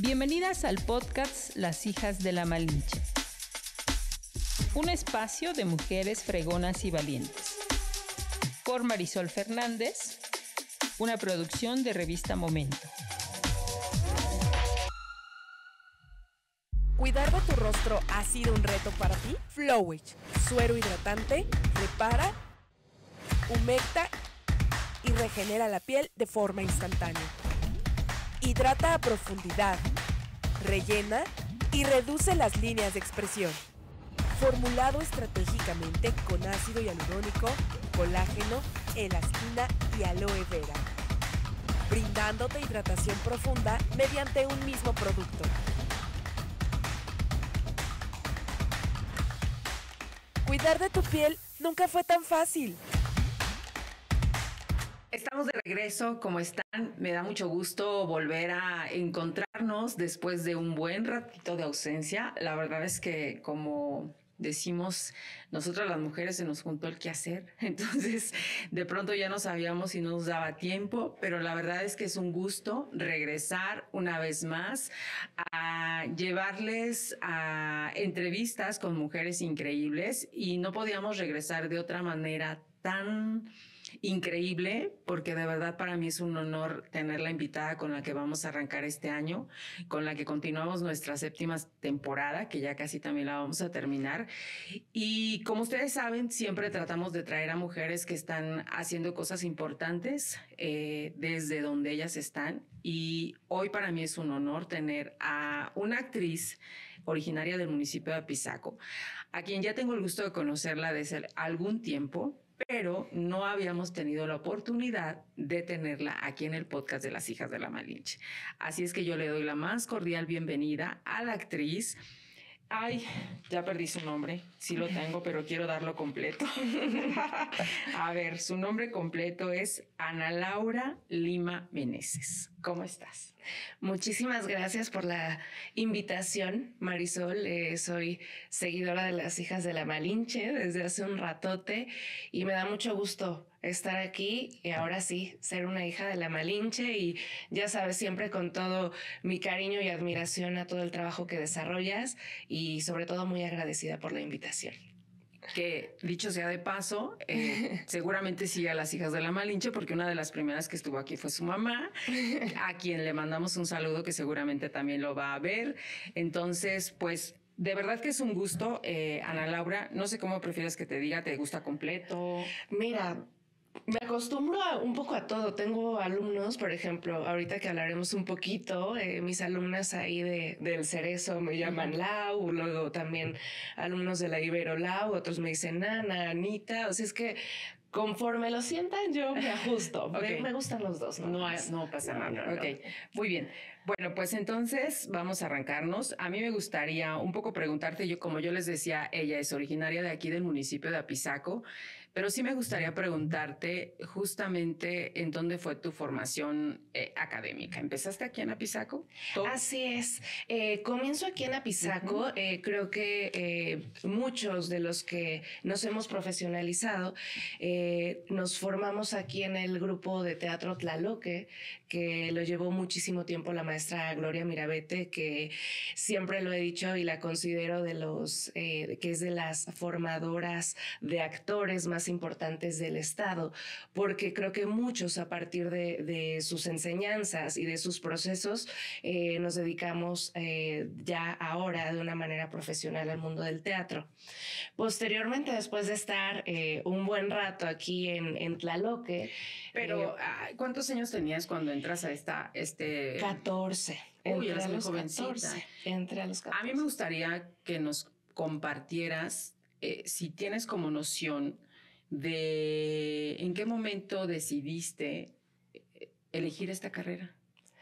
Bienvenidas al podcast Las hijas de la Malinche. Un espacio de mujeres fregonas y valientes. Por Marisol Fernández, una producción de revista Momento. ¿Cuidar tu rostro ha sido un reto para ti? Flowage, suero hidratante, repara, humecta y regenera la piel de forma instantánea. Hidrata a profundidad, rellena y reduce las líneas de expresión. Formulado estratégicamente con ácido hialurónico, colágeno, elastina y aloe vera. Brindándote hidratación profunda mediante un mismo producto. Cuidar de tu piel nunca fue tan fácil. Estamos de regreso, ¿cómo están? Me da mucho gusto volver a encontrarnos después de un buen ratito de ausencia. La verdad es que como decimos, nosotras las mujeres se nos juntó el quehacer, entonces de pronto ya no sabíamos si nos daba tiempo, pero la verdad es que es un gusto regresar una vez más a llevarles a entrevistas con mujeres increíbles y no podíamos regresar de otra manera tan increíble, porque de verdad para mí es un honor tenerla invitada con la que vamos a arrancar este año, con la que continuamos nuestra séptima temporada, que ya casi también la vamos a terminar. Y como ustedes saben, siempre tratamos de traer a mujeres que están haciendo cosas importantes eh, desde donde ellas están. Y hoy para mí es un honor tener a una actriz originaria del municipio de Apizaco, a quien ya tengo el gusto de conocerla desde algún tiempo pero no habíamos tenido la oportunidad de tenerla aquí en el podcast de las hijas de la Malinche. Así es que yo le doy la más cordial bienvenida a la actriz. Ay, ya perdí su nombre. Sí lo tengo, pero quiero darlo completo. a ver, su nombre completo es Ana Laura Lima Meneses. ¿Cómo estás? Muchísimas gracias por la invitación, Marisol. Eh, soy seguidora de las hijas de la Malinche desde hace un ratote y me da mucho gusto estar aquí y ahora sí, ser una hija de la Malinche y ya sabes, siempre con todo mi cariño y admiración a todo el trabajo que desarrollas y sobre todo muy agradecida por la invitación que dicho sea de paso, eh, seguramente sigue a las hijas de la Malinche, porque una de las primeras que estuvo aquí fue su mamá, a quien le mandamos un saludo que seguramente también lo va a ver. Entonces, pues de verdad que es un gusto, eh, Ana Laura. No sé cómo prefieres que te diga, ¿te gusta completo? Mira, me acostumbro un poco a todo. Tengo alumnos, por ejemplo, ahorita que hablaremos un poquito, eh, mis alumnas ahí de, del Cerezo me llaman Lau, luego también alumnos de la Ibero Lau, otros me dicen Nana, Anita. O sea, es que conforme lo sientan, yo me ajusto. me, gustan los dos. No, no, pasa nada. ok, muy bien. Bueno, pues entonces vamos a arrancarnos. A mí me gustaría un poco preguntarte, yo como yo les decía, ella es originaria de aquí del municipio de Apizaco. Pero sí me gustaría preguntarte justamente en dónde fue tu formación eh, académica. ¿Empezaste aquí en Apizaco? Así es. Eh, comienzo aquí en Apizaco. Eh, creo que muchos de los que nos hemos profesionalizado nos formamos aquí en el grupo de teatro Tlaloque, que lo llevó muchísimo tiempo la maestra Gloria Mirabete, que siempre lo he dicho y la considero de los, que es de las formadoras de actores más importantes del Estado, porque creo que muchos a partir de, sus enseñanzas y de sus procesos eh, nos dedicamos eh, ya ahora de una manera profesional al mundo del teatro. Posteriormente, después de estar eh, un buen rato aquí en, en Tlaloque. Pero, ah, ¿cuántos años tenías cuando entras a esta? Este... 14. Uy, eres muy jovencita. entre a los 14. A mí me gustaría que nos compartieras si tienes como noción de en qué momento decidiste eh, elegir esta carrera.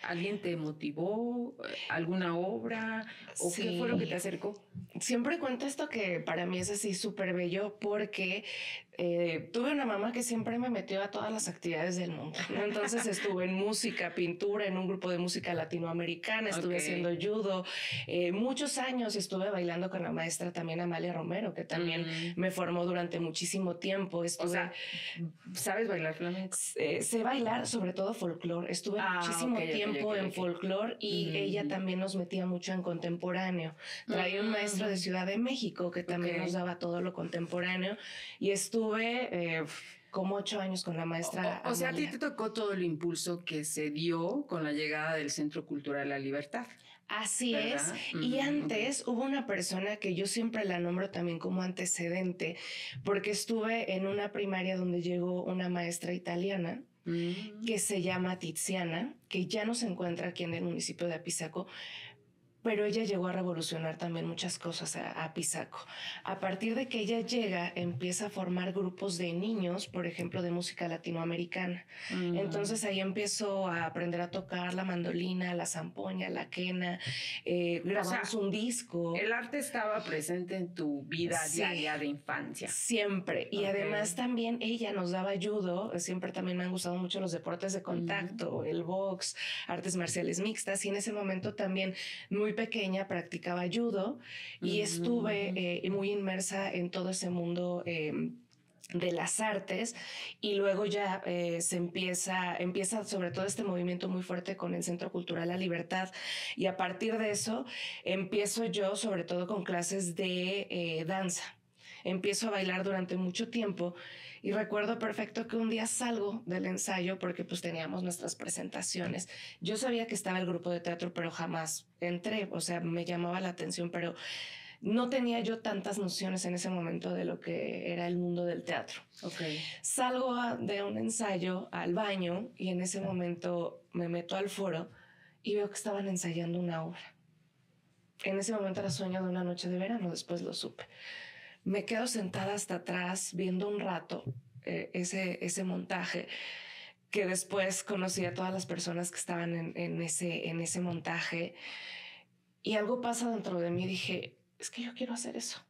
¿Alguien te motivó? ¿Alguna obra? ¿O qué fue lo que te acercó? Siempre cuento esto que para mí es así súper bello porque eh, tuve una mamá que siempre me metió a todas las actividades del mundo. Entonces estuve en música, pintura, en un grupo de música latinoamericana, estuve haciendo judo. Eh, muchos años estuve bailando con la maestra también Amalia Romero, que también mm. me formó durante muchísimo tiempo. Estuve, o sea, ¿sabes bailar flamenco? sé bailar sobre todo folclore. Estuve ah, muchísimo tiempo en folclore y mm. ella también nos metía mucho en contemporáneo. Traía un maestro de mm. Ciudad de México que también nos daba todo lo contemporáneo y estuve estuve eh, como ocho años con la maestra. O, sea, a ti te tocó todo el impulso que se dio con la llegada del Centro Cultural La Libertad. Así es. y antes hubo una persona que yo siempre la nombro también como antecedente, porque estuve en una primaria donde llegó una maestra italiana. Mm. que se llama Tiziana, que ya no se encuentra aquí en el municipio de Apizaco, pero ella llegó a revolucionar también muchas cosas a, Pisaco. A partir de que ella llega, empieza a formar grupos de niños, por ejemplo, de música latinoamericana. Mm. Entonces ahí empiezo a aprender a tocar la mandolina, la zampoña, la quena, eh, grabamos un disco. El arte estaba presente en tu vida diaria de infancia. Siempre. Y además también ella nos daba judo, siempre también me han gustado mucho los deportes de contacto, el box, artes marciales mixtas, y en ese momento también muy pequeña practicaba judo y mm. estuve eh, muy inmersa en todo ese mundo. Em, de las artes y luego ya eh, se empieza, empieza sobre todo este movimiento muy fuerte con el Centro Cultural La Libertad y a partir de eso empiezo yo sobre todo con clases de eh, danza. Empiezo a bailar durante mucho tiempo y recuerdo perfecto que un día salgo del ensayo porque pues teníamos nuestras presentaciones. Yo sabía que estaba el grupo de teatro, pero jamás entré, o sea, me llamaba la atención, pero no tenía yo tantas nociones en ese momento de lo que era el mundo del teatro. Okay. Salgo de un ensayo al baño y en ese momento me meto al foro y veo que estaban ensayando una obra. En ese momento era sueño de una noche de verano, después lo supe me quedo sentada hasta atrás viendo un rato eh, ese, ese montaje que después conocí a todas las personas que estaban en, ese, en ese montaje y algo pasa dentro de mí. Dije, es que yo quiero hacer eso.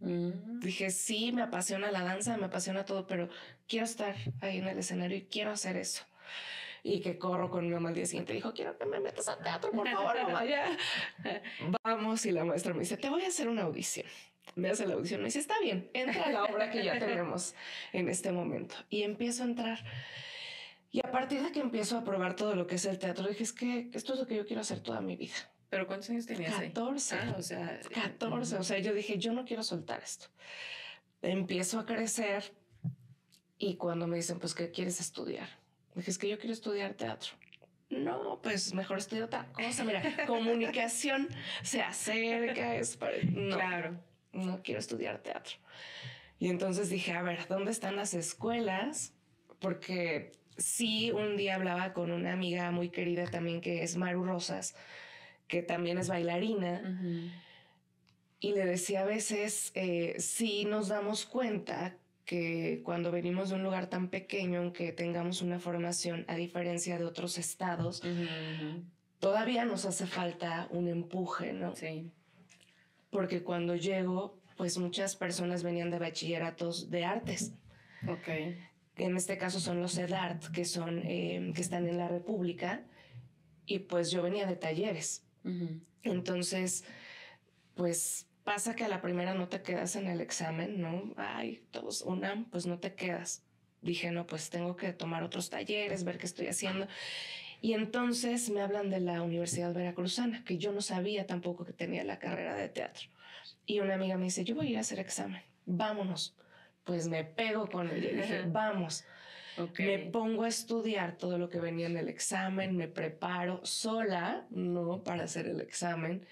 Mm. Dije, sí, me apasiona la danza, me apasiona todo, pero quiero estar ahí en el escenario y quiero hacer eso. Y que corro con mi mamá al día siguiente. Dijo, quiero que me metas al teatro, por favor, mamá, Vamos, y la maestra me dice, te voy a hacer una audición me hace la audición, me dice, está bien, entra a la obra que ya tenemos en este momento. Y empiezo a entrar. Y a partir de que empiezo a probar todo lo que es el teatro, dije, es que esto es lo que yo quiero hacer toda mi vida. ¿Pero cuántos años tenías 14. Ah, o sea, 14. O sea, yo dije, yo no quiero soltar esto. Empiezo a crecer y cuando me dicen, pues, ¿qué quieres estudiar? Dije, es que yo quiero estudiar teatro. No, pues mejor estudio otra cosa. Mira, comunicación se acerca, es para... Claro no quiero estudiar teatro. Y entonces dije, a ver, ¿dónde están las escuelas? Porque sí, un día hablaba con una amiga muy querida también que es Maru Rosas, que también es bailarina. Y le decía a veces, eh, sí nos damos cuenta que cuando venimos de un lugar tan pequeño, aunque tengamos una formación a diferencia de otros estados, todavía nos hace falta un empuje, ¿no? Sí porque cuando llego, pues muchas personas venían de bachilleratos de artes. Ok. En este caso son los EDART, que, son, em, que están en la República, y pues yo venía de talleres. Entonces, pues pasa que a la primera no te quedas en el examen, ¿no? Ay, todos una, pues no te quedas. Dije, no, pues tengo que tomar otros talleres, ver qué estoy haciendo. Y entonces me hablan de la Universidad Veracruzana, que yo no sabía tampoco que tenía la carrera de teatro. Y una amiga me dice, yo voy a ir a hacer examen, vámonos. Pues me pego con y dije, vamos. Me pongo a estudiar todo lo que venía en el examen, me preparo sola, ¿no? Para hacer el examen.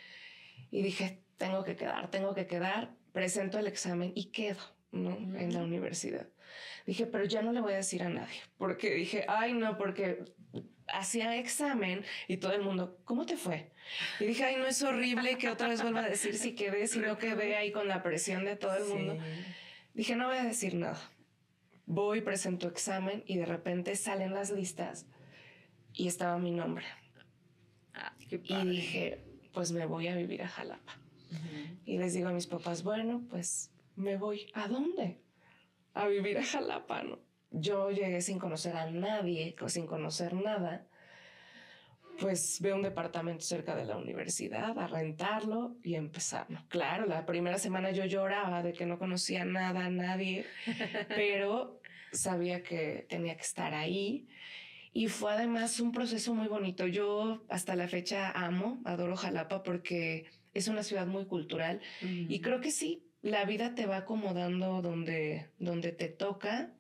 Y dije, tengo que quedar, tengo que quedar. Presento el examen y quedo, ¿no? En la universidad. Dije, pero ya no le voy a decir a nadie, porque dije, ay, no, porque hacía examen y todo el mundo, ¿cómo te fue? Y dije, ay, no es horrible que otra vez vuelva a decir si quedé, si no quedé ahí con la presión de todo el mundo. Dije, no voy a decir nada. Voy, presento examen y de repente salen las listas y estaba mi nombre. Ah, y dije, pues me voy a vivir a Jalapa. Y les digo a mis papás, bueno, pues me voy. ¿A dónde? a vivir a Jalapa, ¿no? Yo llegué sin conocer a nadie, sin conocer nada. Pues veo un departamento cerca de la universidad, a rentarlo y empezarlo. Claro, la primera semana yo lloraba de que no conocía nada, a nadie, pero sabía que tenía que estar ahí. Y fue además un proceso muy bonito. Yo hasta la fecha amo, adoro Jalapa porque es una ciudad muy cultural y creo que sí, la vida te va acomodando donde, donde te toca,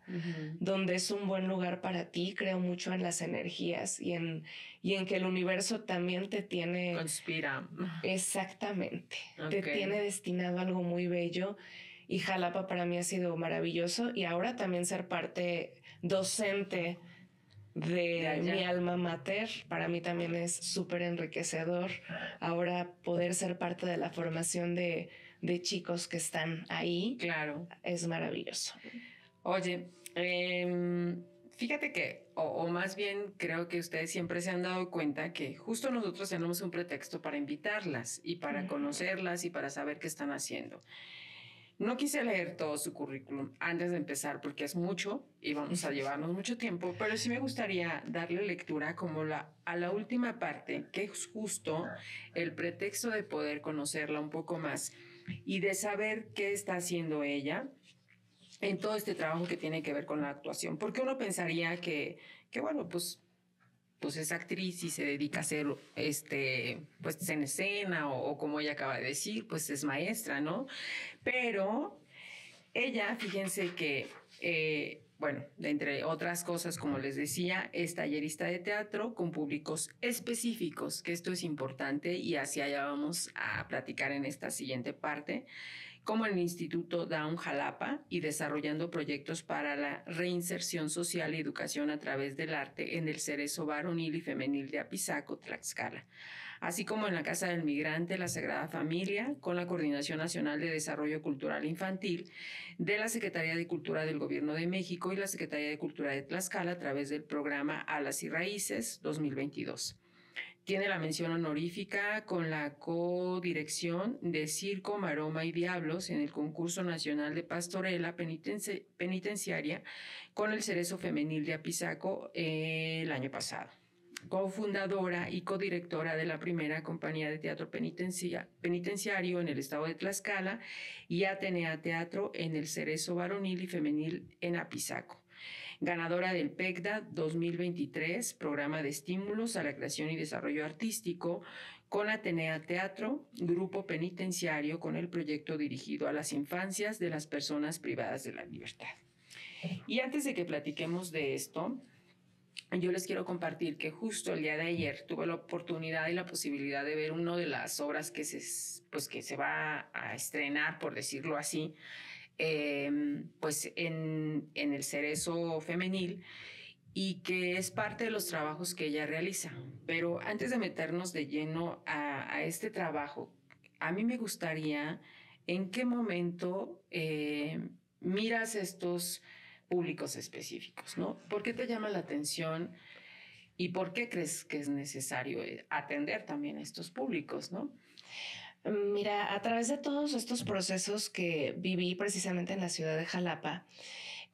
donde es un buen lugar para ti. Creo mucho en las energías y en, y en que el universo también te tiene... Conspira. Exactamente. Te tiene destinado algo muy bello. Y Jalapa para mí ha sido maravilloso. Y ahora también ser parte docente de, mi alma mater, para mí también es súper enriquecedor. Ahora poder ser parte de la formación de de chicos que están ahí. Claro. Es maravilloso. Oye, em, fíjate que, o, más bien creo que ustedes siempre se han dado cuenta que justo nosotros tenemos un pretexto para invitarlas y para conocerlas y para saber qué están haciendo. No quise leer todo su currículum antes de empezar porque es mucho y vamos a llevarnos mucho tiempo, pero sí me gustaría darle lectura como la, a la última parte, que es justo el pretexto de poder conocerla un poco más y de saber qué está haciendo ella en todo este trabajo que tiene que ver con la actuación. Porque uno pensaría que, que bueno, pues, pues es actriz y se dedica a hacer este, pues en escena o, como ella acaba de decir, pues es maestra, ¿no? Pero ella, fíjense que, eh, bueno, entre otras cosas, como les decía, es tallerista de teatro con públicos específicos, que esto es importante y así allá vamos a platicar en esta siguiente parte, como el Instituto Down Jalapa y desarrollando proyectos para la reinserción social y educación a través del arte en el cerezo varonil y femenil de Apizaco, Tlaxcala así como en la Casa del Migrante, la Sagrada Familia, con la Coordinación Nacional de Desarrollo Cultural Infantil de la Secretaría de Cultura del Gobierno de México y la Secretaría de Cultura de Tlaxcala a través del programa Alas y Raíces 2022. Tiene la mención honorífica con la codirección de Circo, Maroma y Diablos en el concurso nacional de pastorela penitenciaria con el Cerezo Femenil de Apizaco eh, el año pasado cofundadora y codirectora de la primera compañía de teatro penitenciario en el estado de Tlaxcala y Atenea Teatro en el Cerezo Varonil y Femenil en Apizaco. Ganadora del PECDA 2023, programa de estímulos a la creación y desarrollo artístico, con Atenea Teatro, grupo penitenciario con el proyecto dirigido a las infancias de las personas privadas de la libertad. Y antes de que platiquemos de esto, yo les quiero compartir que justo el día de ayer tuve la oportunidad y la posibilidad de ver una de las obras que se, pues, que se va a estrenar, por decirlo así, em, pues en, en el cerezo femenil y que es parte de los trabajos que ella realiza. Pero antes de meternos de lleno a, a este trabajo, a mí me gustaría en qué momento eh, miras estos públicos específicos, ¿no? ¿Por qué te llama la atención y por qué crees que es necesario eh, atender también a estos públicos, ¿no? Mira, a través de todos estos procesos que viví precisamente en la ciudad de Jalapa,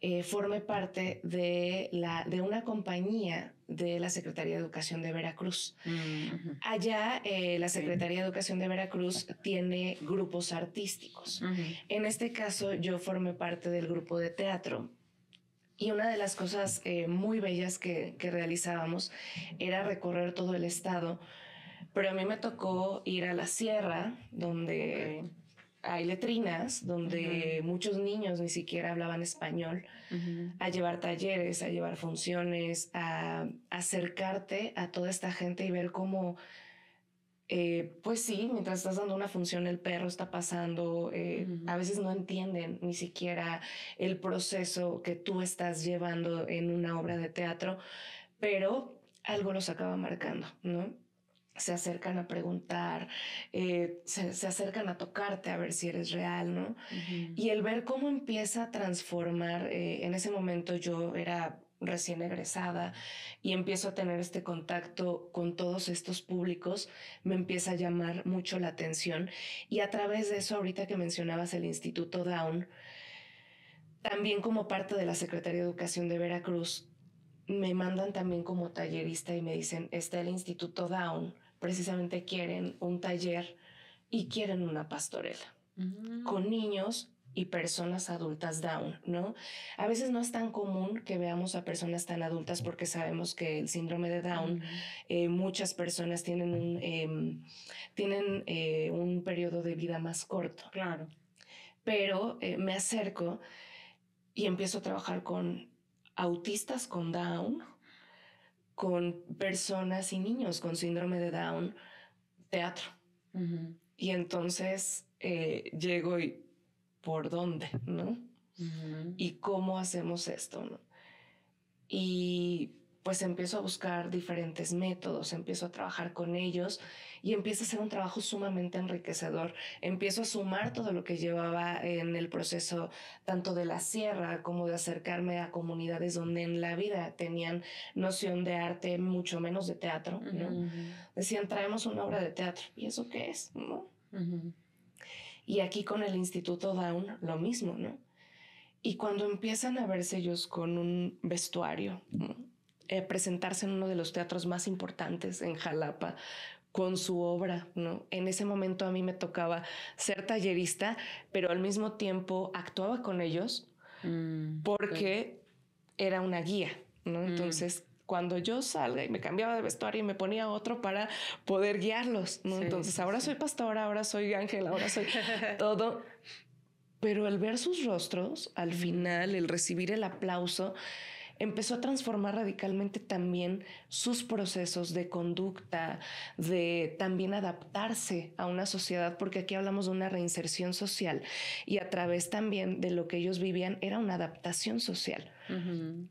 eh, formé parte de, la, de una compañía de la Secretaría de Educación de Veracruz. Mm, Allá eh, la Secretaría de Educación de Veracruz tiene grupos artísticos. En este caso yo formé parte del grupo de teatro y una de las cosas eh, muy bellas que, realizábamos era recorrer todo el estado, pero a mí me tocó ir a la sierra, donde hay letrinas, donde muchos niños ni siquiera hablaban español, a llevar talleres, a llevar funciones, a acercarte a toda esta gente y ver cómo eh, pues sí, mientras estás dando una función, el perro está pasando, eh, a veces no entienden ni siquiera el proceso que tú estás llevando en una obra de teatro, pero algo los acaba marcando, ¿no? Se acercan a preguntar, eh, se, acercan a tocarte a ver si eres real, ¿no? Y el ver cómo empieza a transformar, en ese momento yo era recién egresada y empiezo a tener este contacto con todos estos públicos, me empieza a llamar mucho la atención y a través de eso, ahorita que mencionabas el Instituto Down, también como parte de la Secretaría de Educación de Veracruz, me mandan también como tallerista y me dicen, está el Instituto Down, precisamente quieren un taller y quieren una pastorela Mm. con niños y personas adultas down, ¿no? A veces no es tan común que veamos a personas tan adultas porque sabemos que el síndrome de Down, eh, muchas personas tienen un, em, tienen, eh, un periodo de vida más corto, Claro. pero eh, me acerco y empiezo a trabajar con autistas con Down, con personas y niños con síndrome de Down, teatro. Ujú. Y entonces eh, llego y por dónde, ¿no? Y cómo hacemos esto, ¿no? Y pues empiezo a buscar diferentes métodos, empiezo a trabajar con ellos y empieza a ser un trabajo sumamente enriquecedor. Empiezo a sumar todo lo que llevaba en el proceso tanto de la sierra como de acercarme a comunidades donde en la vida tenían noción de arte, mucho menos de teatro, ¿no? Decían, traemos una obra de teatro. ¿Y eso qué es? ¿No? Y aquí con el Instituto Down, lo mismo, ¿no? Y cuando empiezan a verse ellos con un vestuario, ¿no? Eh, presentarse en uno de los teatros más importantes en Jalapa con su obra, ¿no? En ese momento a mí me tocaba ser tallerista, pero al mismo tiempo actuaba con ellos Mm, porque era una guía, ¿no? Mm. Cuando yo salga y me cambiaba de vestuario y me ponía otro para poder guiarlos, ¿no? Sí, Entonces, ahora sí. soy pastora, ahora soy ángel, ahora soy todo. Pero el ver sus rostros, al final, el recibir el aplauso, empezó a transformar radicalmente también sus procesos de conducta, de también adaptarse a una sociedad, porque aquí hablamos de una reinserción social y a través también de lo que ellos vivían era una adaptación social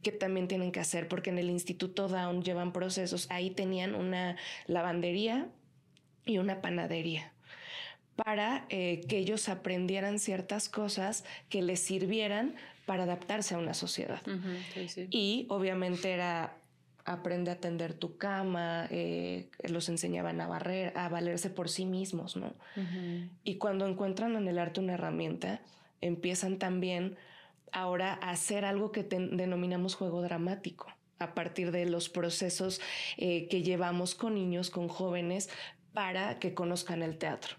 Que también tienen que hacer, porque en el Instituto Down llevan procesos, ahí tenían una lavandería y una panadería para eh, que ellos aprendieran ciertas cosas que les sirvieran para adaptarse a una sociedad. Ujú. Sí, sí. Y obviamente era aprende a tender tu cama, eh, los enseñaban a barrer, a valerse por sí mismos, ¿no? Y cuando encuentran en el arte una herramienta, empiezan también ahora hacer algo que denominamos juego dramático, a partir de los procesos eh, que llevamos con niños, con jóvenes, para que conozcan el teatro.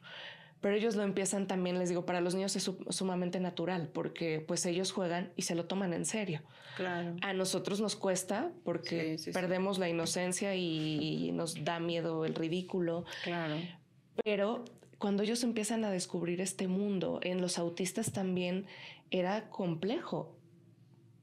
Pero ellos lo empiezan también, les digo, para los niños es su- sumamente natural, porque pues ellos juegan y se lo toman en serio. Claro. A nosotros nos cuesta porque Sí, sí, sí. perdemos la inocencia y nos da miedo el ridículo, Claro. pero cuando ellos empiezan a descubrir este mundo, en los autistas también era complejo,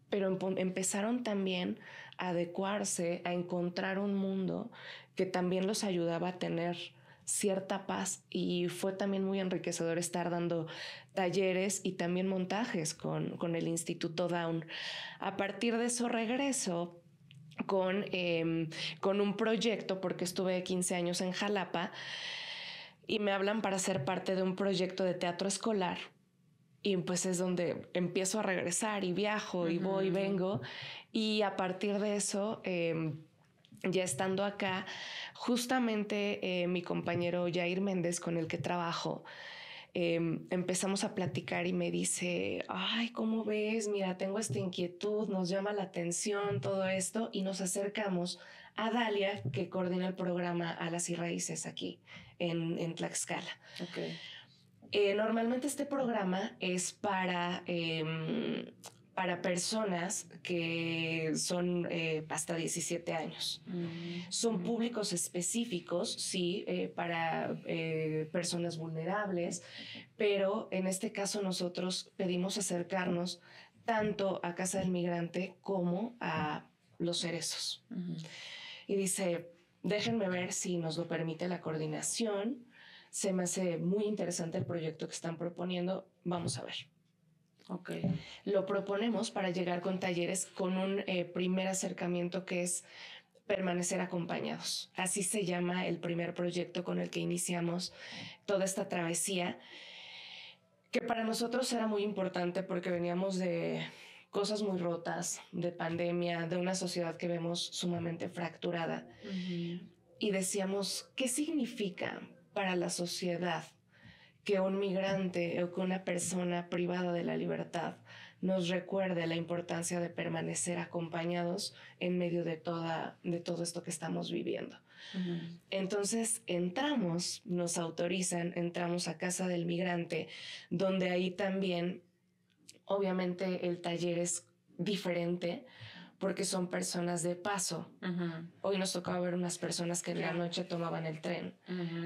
pero empezaron también a adecuarse, a encontrar un mundo que también los ayudaba a tener cierta paz y fue también muy enriquecedor estar dando talleres y también montajes con, con el Instituto Down. A partir de eso regreso con, em, con un proyecto porque estuve 15 años en Jalapa y me hablan para ser parte de un proyecto de teatro escolar. Y pues es donde empiezo a regresar y viajo y voy y vengo. Y a partir de eso, em, ya estando acá, justamente eh, mi compañero Jair Méndez, con el que trabajo, em, empezamos a platicar y me dice, ay, ¿cómo ves? Mira, tengo esta inquietud, nos llama la atención todo esto y nos acercamos a Dalia, que coordina el programa Alas y Raíces aquí en, en Tlaxcala. Ok. Eh, normalmente este programa es para, em, para personas que son eh, hasta 17 años. Mm, Son mm. públicos específicos, sí, eh, para personas vulnerables, pero en este caso nosotros pedimos acercarnos tanto a Casa del Migrante como a los cerezos. Y dice, déjenme ver si nos lo permite la coordinación. Se me hace muy interesante el proyecto que están proponiendo. Vamos a ver. Ok. Lo proponemos para llegar con talleres con un eh, primer acercamiento que es permanecer acompañados. Así se llama el primer proyecto con el que iniciamos toda esta travesía, que para nosotros era muy importante porque veníamos de cosas muy rotas, de pandemia, de una sociedad que vemos sumamente fracturada. Y decíamos, ¿qué significa para la sociedad que un migrante o que una persona privada de la libertad nos recuerde la importancia de permanecer acompañados en medio de, toda, de todo esto que estamos viviendo. Entonces entramos, nos autorizan, entramos a casa del migrante, donde ahí también, obviamente el taller es diferente porque son personas de paso. Hoy nos tocaba ver unas personas que en la noche tomaban el tren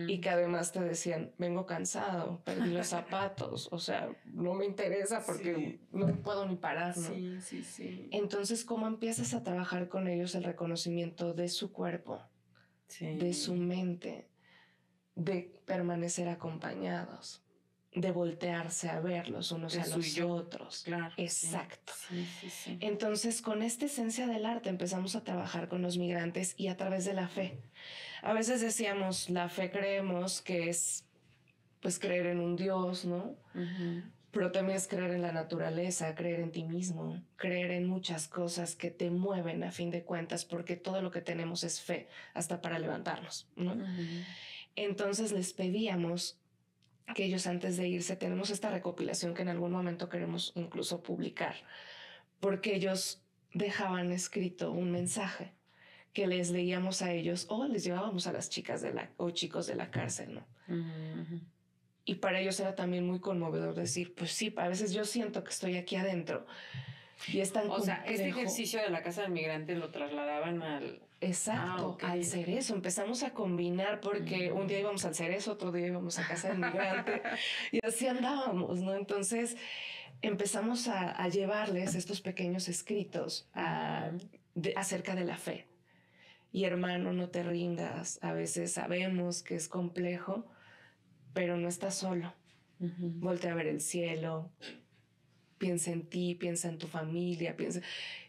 y que además te decían, vengo cansado, perdí los zapatos, o sea, no me interesa porque no puedo ni parar. Sí, sí, sí. Entonces, ¿cómo empiezas a trabajar con ellos el reconocimiento de su cuerpo, de su mente, de permanecer acompañados? De voltearse a ver los unos a los otros. Claro. Exacto. Entonces, con esta esencia del arte empezamos a trabajar con los migrantes y a través de la fe. A veces decíamos, la fe creemos que es pues creer en un Dios, ¿no? Pero también es creer en la naturaleza, creer en ti mismo, creer en muchas cosas que te mueven a fin de cuentas, porque todo lo que tenemos es fe, hasta para levantarnos, ¿no? Entonces les pedíamos que ellos antes de irse tenemos esta recopilación que en algún momento queremos incluso publicar, porque ellos dejaban escrito un mensaje que les leíamos a ellos o les llevábamos a las chicas de la o chicos de la cárcel, ¿no? Y para ellos era también muy conmovedor decir, pues sí, a veces yo siento que estoy aquí adentro. Y es tan O sea, este ejercicio de la casa del migrante lo trasladaban al, Exacto, ah, al cerezo. Empezamos a combinar porque un día íbamos al cerezo, otro día íbamos a casa del migrante y así andábamos, ¿no? Entonces empezamos a, llevarles estos pequeños escritos acerca de la fe. Y hermano, no te rindas. A veces sabemos que es complejo, pero no estás solo. Voltea a ver el cielo, piensa en ti, piensa en tu familia, piensa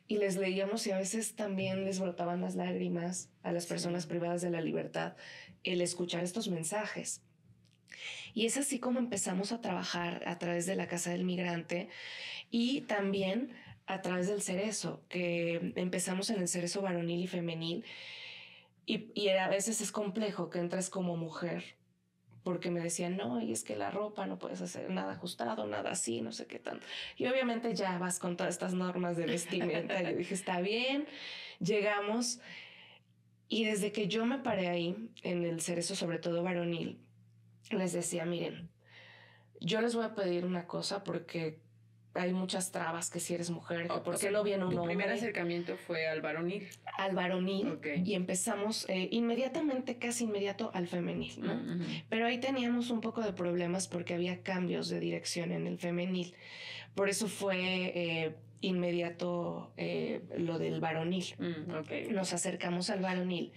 y les leíamos y a veces también les brotaban las lágrimas a las personas privadas de la libertad el escuchar estos mensajes. Y es así como empezamos a trabajar a través de la Casa del Migrante y también a través del cerezo, que empezamos en el cerezo varonil y femenil. Y, y a veces es complejo que entres como mujer porque me decían, no, y es que la ropa no puedes hacer nada ajustado, nada así, no sé qué tanto. Y obviamente ya vas con todas estas normas de vestimenta. yo dije, está bien, llegamos. Y desde que yo me paré ahí, en el cerezo, sobre todo varonil, les decía, miren, yo les voy a pedir una cosa porque hay muchas trabas que si eres mujer, que por qué no viene un hombre. primer acercamiento fue al varonil. Al varonil. Y empezamos eh, inmediatamente, casi inmediato, al femenil. ¿no? Pero ahí teníamos un poco de problemas porque había cambios de dirección en el femenil. Por eso fue eh, inmediato eh, lo del varonil. Mm, Nos acercamos al varonil.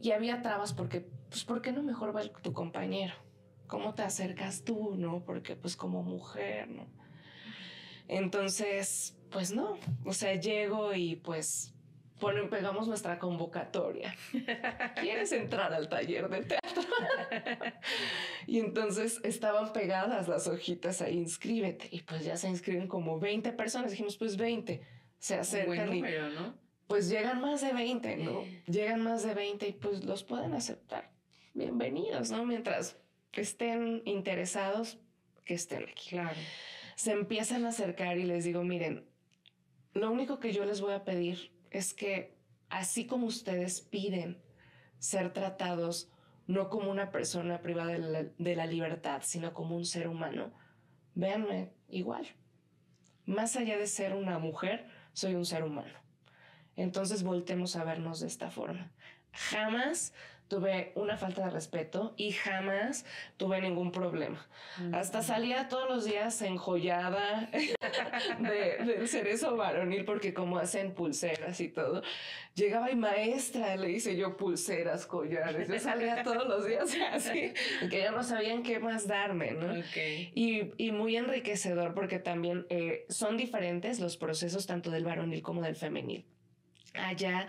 Y había trabas porque, pues, ¿por qué no mejor va tu compañero? ¿Cómo te acercas tú, no? Porque, pues, como mujer, ¿no? Entonces, pues no, o sea, llego y pues ponen, pegamos nuestra convocatoria. ¿Quieres entrar al taller de teatro? y entonces estaban pegadas las hojitas ahí, inscríbete. Y pues ya se inscriben como 20 personas. Dijimos, pues 20. Se acercan y ¿no? pues llegan más de 20, ¿no? Llegan más de 20 y pues los pueden aceptar. Bienvenidos, ¿no? Mientras estén interesados, que estén aquí. Claro se empiezan a acercar y les digo, miren, lo único que yo les voy a pedir es que así como ustedes piden ser tratados no como una persona privada de la, libertad, sino como un ser humano, véanme igual. Más allá de ser una mujer, soy un ser humano. Entonces voltemos a vernos de esta forma. Jamás tuve una falta de respeto y jamás tuve ningún problema. Hasta salía todos los días enjollada de, del cerezo varonil porque como hacen pulseras y todo, llegaba y maestra, le hice yo pulseras, collares, yo salía todos los días así, que ya no sabían qué más darme, ¿no? Y, y, muy enriquecedor porque también eh, son diferentes los procesos tanto del varonil como del femenil. Allá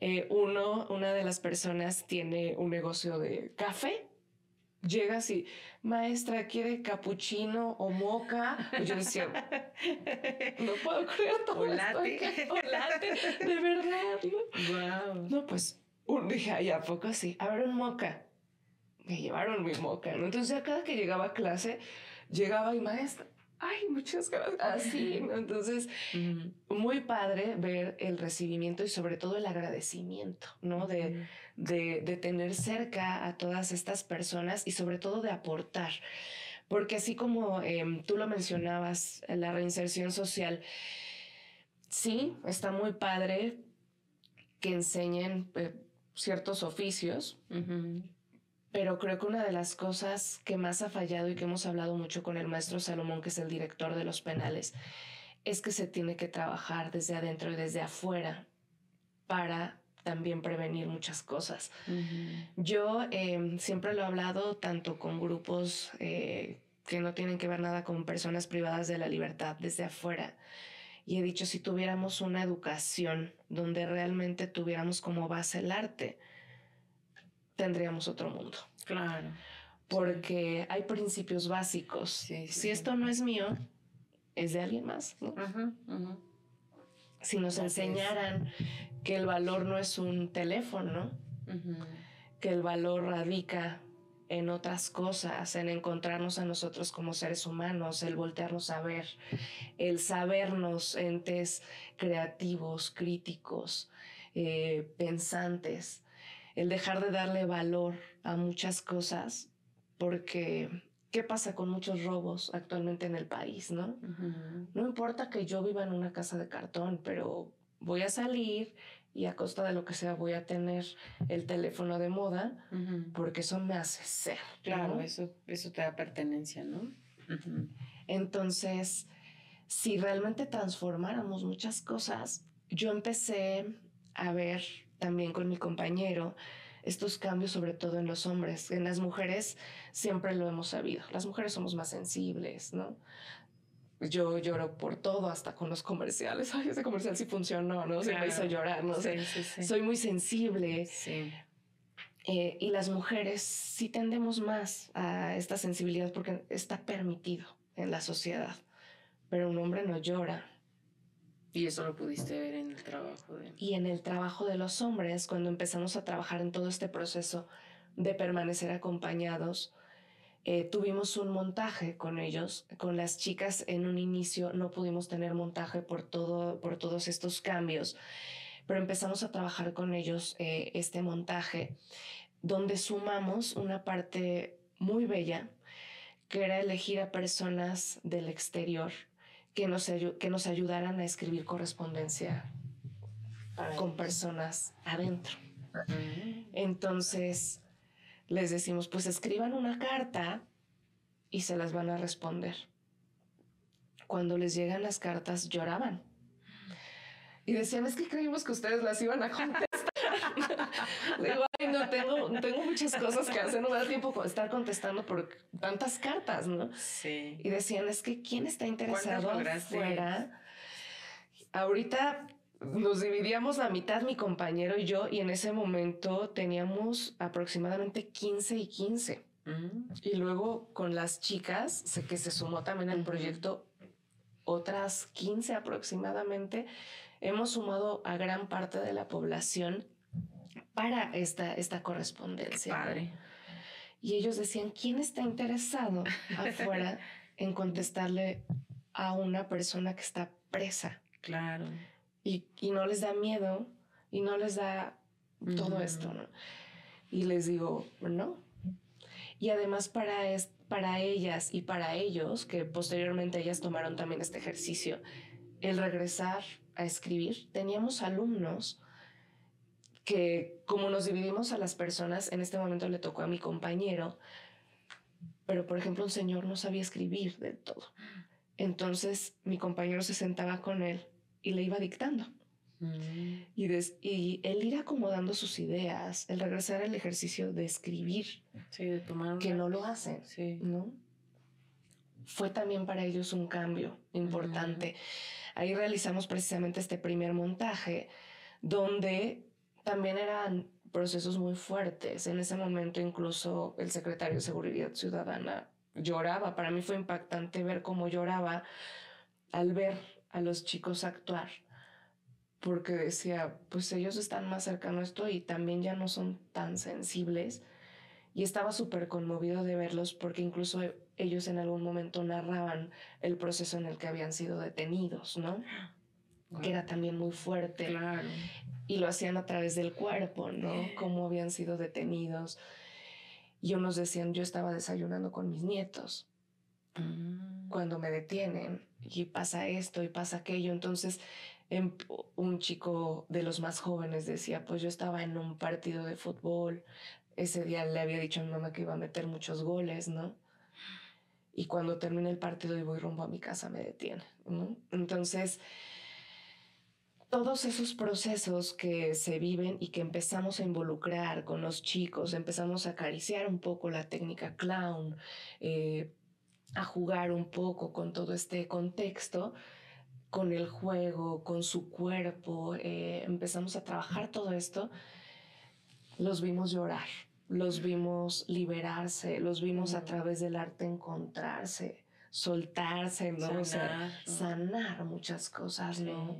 eh, uno, una de las personas tiene un negocio de café. Llega así, maestra, ¿quiere capuchino o moca? Y yo decía, no puedo creer todo latte. de verdad. ¿no? Wow. No, pues un dije, ay, ¿a poco así? A ver, un moca. Me llevaron mi moca, ¿no? Entonces, ya cada que llegaba a clase, llegaba y maestra, ay, muchas gracias. Así, entonces, muy padre ver el recibimiento y sobre todo el agradecimiento, ¿no? De, de, tener cerca a todas estas personas y sobre todo de aportar. Porque así como em, tú lo mencionabas, la reinserción social, sí, está muy padre que enseñen eh, ciertos oficios, pero creo que una de las cosas que más ha fallado y que hemos hablado mucho con el maestro Salomón, que es el director de los penales, es que se tiene que trabajar desde adentro y desde afuera para también prevenir muchas cosas. Yo em, siempre lo he hablado tanto con grupos eh, que no tienen que ver nada con personas privadas de la libertad desde afuera. Y he dicho, si tuviéramos una educación donde realmente tuviéramos como base el arte, tendríamos otro mundo. Claro. Porque hay principios básicos. si esto no es mío, es de alguien más. Si nos enseñaran que el valor no es un teléfono, que el valor radica en otras cosas, en encontrarnos a nosotros como seres humanos, el voltearnos a ver, el sabernos entes creativos, críticos, eh, pensantes, el dejar de darle valor a muchas cosas, porque ¿qué pasa con muchos robos actualmente en el país, no? No importa que yo viva en una casa de cartón, pero voy a salir y a costa de lo que sea voy a tener el teléfono de moda, porque eso me hace ser. Claro, eso, eso te da pertenencia, ¿no? Entonces, si realmente transformáramos muchas cosas, yo empecé a ver también con mi compañero estos cambios, sobre todo en los hombres. En las mujeres siempre lo hemos sabido. Las mujeres somos más sensibles, ¿no? Yo lloro por todo, hasta con los comerciales. Ay, ese comercial sí funcionó, ¿no? Se me hizo llorar, ¿no? Sí, Soy muy sensible. Sí. Eh, y las mujeres sí tendemos más a esta sensibilidad porque está permitido en la sociedad. Pero un hombre no llora, y eso lo pudiste ver en el trabajo de... Y en el trabajo de los hombres, cuando empezamos a trabajar en todo este proceso de permanecer acompañados, eh, tuvimos un montaje con ellos, con las chicas en un inicio no pudimos tener montaje por, todo, por todos estos cambios, pero empezamos a trabajar con ellos eh, este montaje donde sumamos una parte muy bella, que era elegir a personas del exterior que nos, que nos ayudaran a escribir correspondencia con personas adentro. Entonces, les decimos, pues escriban una carta y se las van a responder. Cuando les llegan las cartas, lloraban. Y decían, es que creímos que ustedes las iban a contestar. digo, ay, no, tengo, tengo muchas cosas que hacer, no me da tiempo estar contestando por tantas cartas, ¿no? Sí. Y decían, es que ¿quién está interesado fuera? Ahorita nos dividíamos la mitad, mi compañero y yo, y en ese momento teníamos aproximadamente 15 y 15. Mm. Y luego con las chicas, sé que se sumó también al proyecto otras 15 aproximadamente, hemos sumado a gran parte de la población para esta, esta correspondencia. padre. Y ellos decían, ¿quién está interesado afuera en contestarle a una persona que está presa? Claro. Y, y no les da miedo y no les da todo esto, ¿no? Y les digo, no. Y además para, es, para ellas y para ellos, que posteriormente ellas tomaron también este ejercicio, el regresar a escribir, teníamos alumnos que como nos dividimos a las personas, en este momento le tocó a mi compañero, pero por ejemplo un señor no sabía escribir del todo. Entonces mi compañero se sentaba con él y le iba dictando. Mm. Y, y, el ir acomodando sus ideas, el regresar al ejercicio de escribir, que no lo hacen, ¿no? Fue también para ellos un cambio importante. Ahí realizamos precisamente este primer montaje donde también eran procesos muy fuertes. En ese momento incluso el secretario de Seguridad Ciudadana lloraba. Para mí fue impactante ver cómo lloraba al ver a los chicos actuar, porque decía, pues ellos están más cercanos a esto y también ya no son tan sensibles Y estaba súper conmovido de verlos porque incluso ellos en algún momento narraban el proceso en el que habían sido detenidos, ¿no? Que era también muy fuerte. Claro. Y lo hacían a través del cuerpo, ¿no? Cómo habían sido detenidos. Y unos decían, yo estaba desayunando con mis nietos Mm. cuando me detienen y pasa esto y pasa aquello. Entonces, em, un chico de los más jóvenes decía, pues yo estaba en un partido de fútbol, ese día le había dicho a mi mamá que iba a meter muchos goles, ¿no? Y cuando termine el partido y voy rumbo a mi casa me detiene, ¿no? Entonces, todos esos procesos que se viven y que empezamos a involucrar con los chicos, empezamos a acariciar un poco la técnica clown, eh, a jugar un poco con todo este contexto, con el juego, con su cuerpo, eh, empezamos a trabajar todo esto, los vimos llorar, los vimos liberarse, los vimos a Mm. través del arte encontrarse, soltarse, ¿no? O sea, Sanar, ¿no? sanar muchas cosas, ¿no?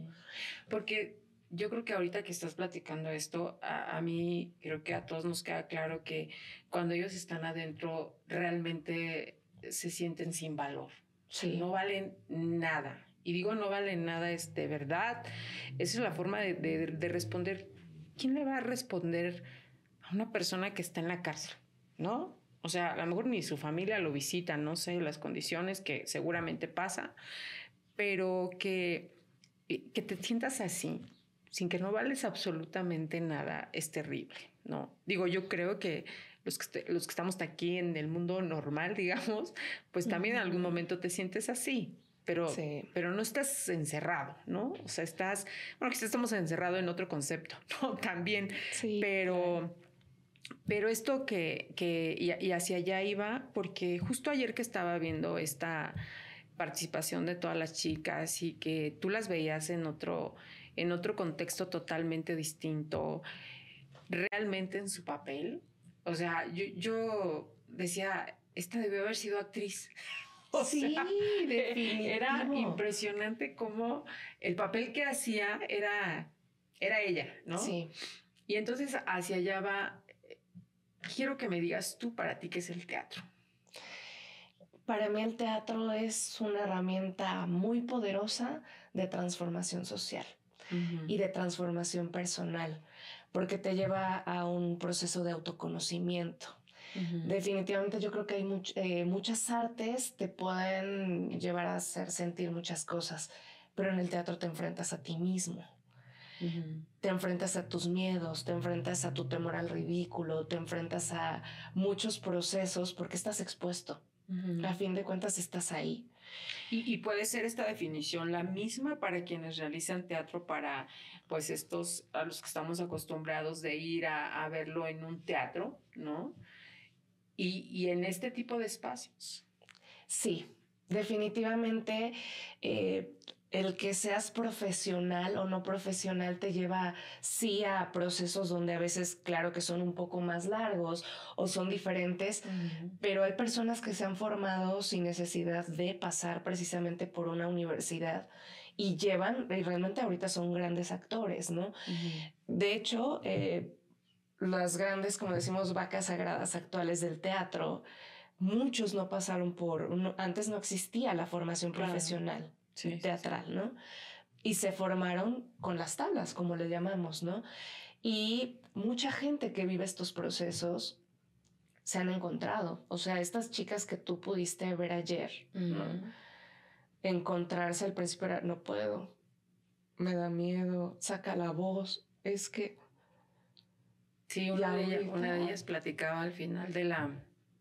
Porque yo creo que ahorita que estás platicando esto, a, a mí creo que a todos nos queda claro que cuando ellos están adentro realmente se sienten sin valor. Sí. No valen nada. Y digo no valen nada es de verdad. Esa es la forma de, de- de responder. ¿Quién le va a responder a una persona que está en la cárcel? ¿No? O sea, a lo mejor ni su familia lo visita, no sé las condiciones que seguramente pasa, pero que, eh, que te sientas así, sin que no vales absolutamente nada, es terrible, ¿no? Digo, yo creo que los que, los que estamos aquí en el mundo normal, digamos, pues también en algún momento te sientes así, pero, Sí. pero no estás encerrado, ¿no? O sea, estás, bueno, quizás estamos encerrados en otro concepto, ¿no? También, Sí, pero, pero esto que, que y, y hacia allá iba, porque justo ayer que estaba viendo esta participación de todas las chicas y que tú las veías en otro, en otro contexto totalmente distinto, realmente en su papel. O sea, yo, yo decía, esta debió haber sido actriz. O Sí, sea, Era impresionante cómo el papel que hacía era, era ella, ¿no? Sí. Y entonces hacia allá va, quiero que me digas tú para ti qué es el teatro. Para mí el teatro es una herramienta muy poderosa de transformación social y de transformación personal, porque te lleva a un proceso de autoconocimiento. Definitivamente yo creo que hay much- eh, muchas artes te pueden llevar a hacer sentir muchas cosas, pero en el teatro te enfrentas a ti mismo. Te enfrentas a tus miedos, te enfrentas a tu temor al ridículo, te enfrentas a muchos procesos porque estás expuesto. Ujú. A fin de cuentas estás ahí. Y, y puede ser esta definición la misma para quienes realizan teatro, para pues estos a los que estamos acostumbrados de ir a, a verlo en un teatro, ¿no? Y, y en este tipo de espacios. Sí, definitivamente eh, el que seas profesional o no profesional te lleva sí a procesos donde a veces claro que son un poco más largos o son diferentes, pero hay personas que se han formado sin necesidad de pasar precisamente por una universidad y llevan, y realmente ahorita son grandes actores, ¿no? De hecho, eh, las grandes, como decimos, vacas sagradas actuales del teatro, muchos no pasaron por, no- antes no existía la formación Claro. profesional Sí, sí, teatral, ¿no? Y se formaron con las tablas, como le llamamos, ¿no? Y mucha gente que vive estos procesos se han encontrado. O sea, estas chicas que tú pudiste ver ayer, ¿no? Encontrarse al principio era, no puedo, me da miedo, saca la voz, es que Sí, Y una de, ellas, ahorita- una de ellas platicaba al final de la,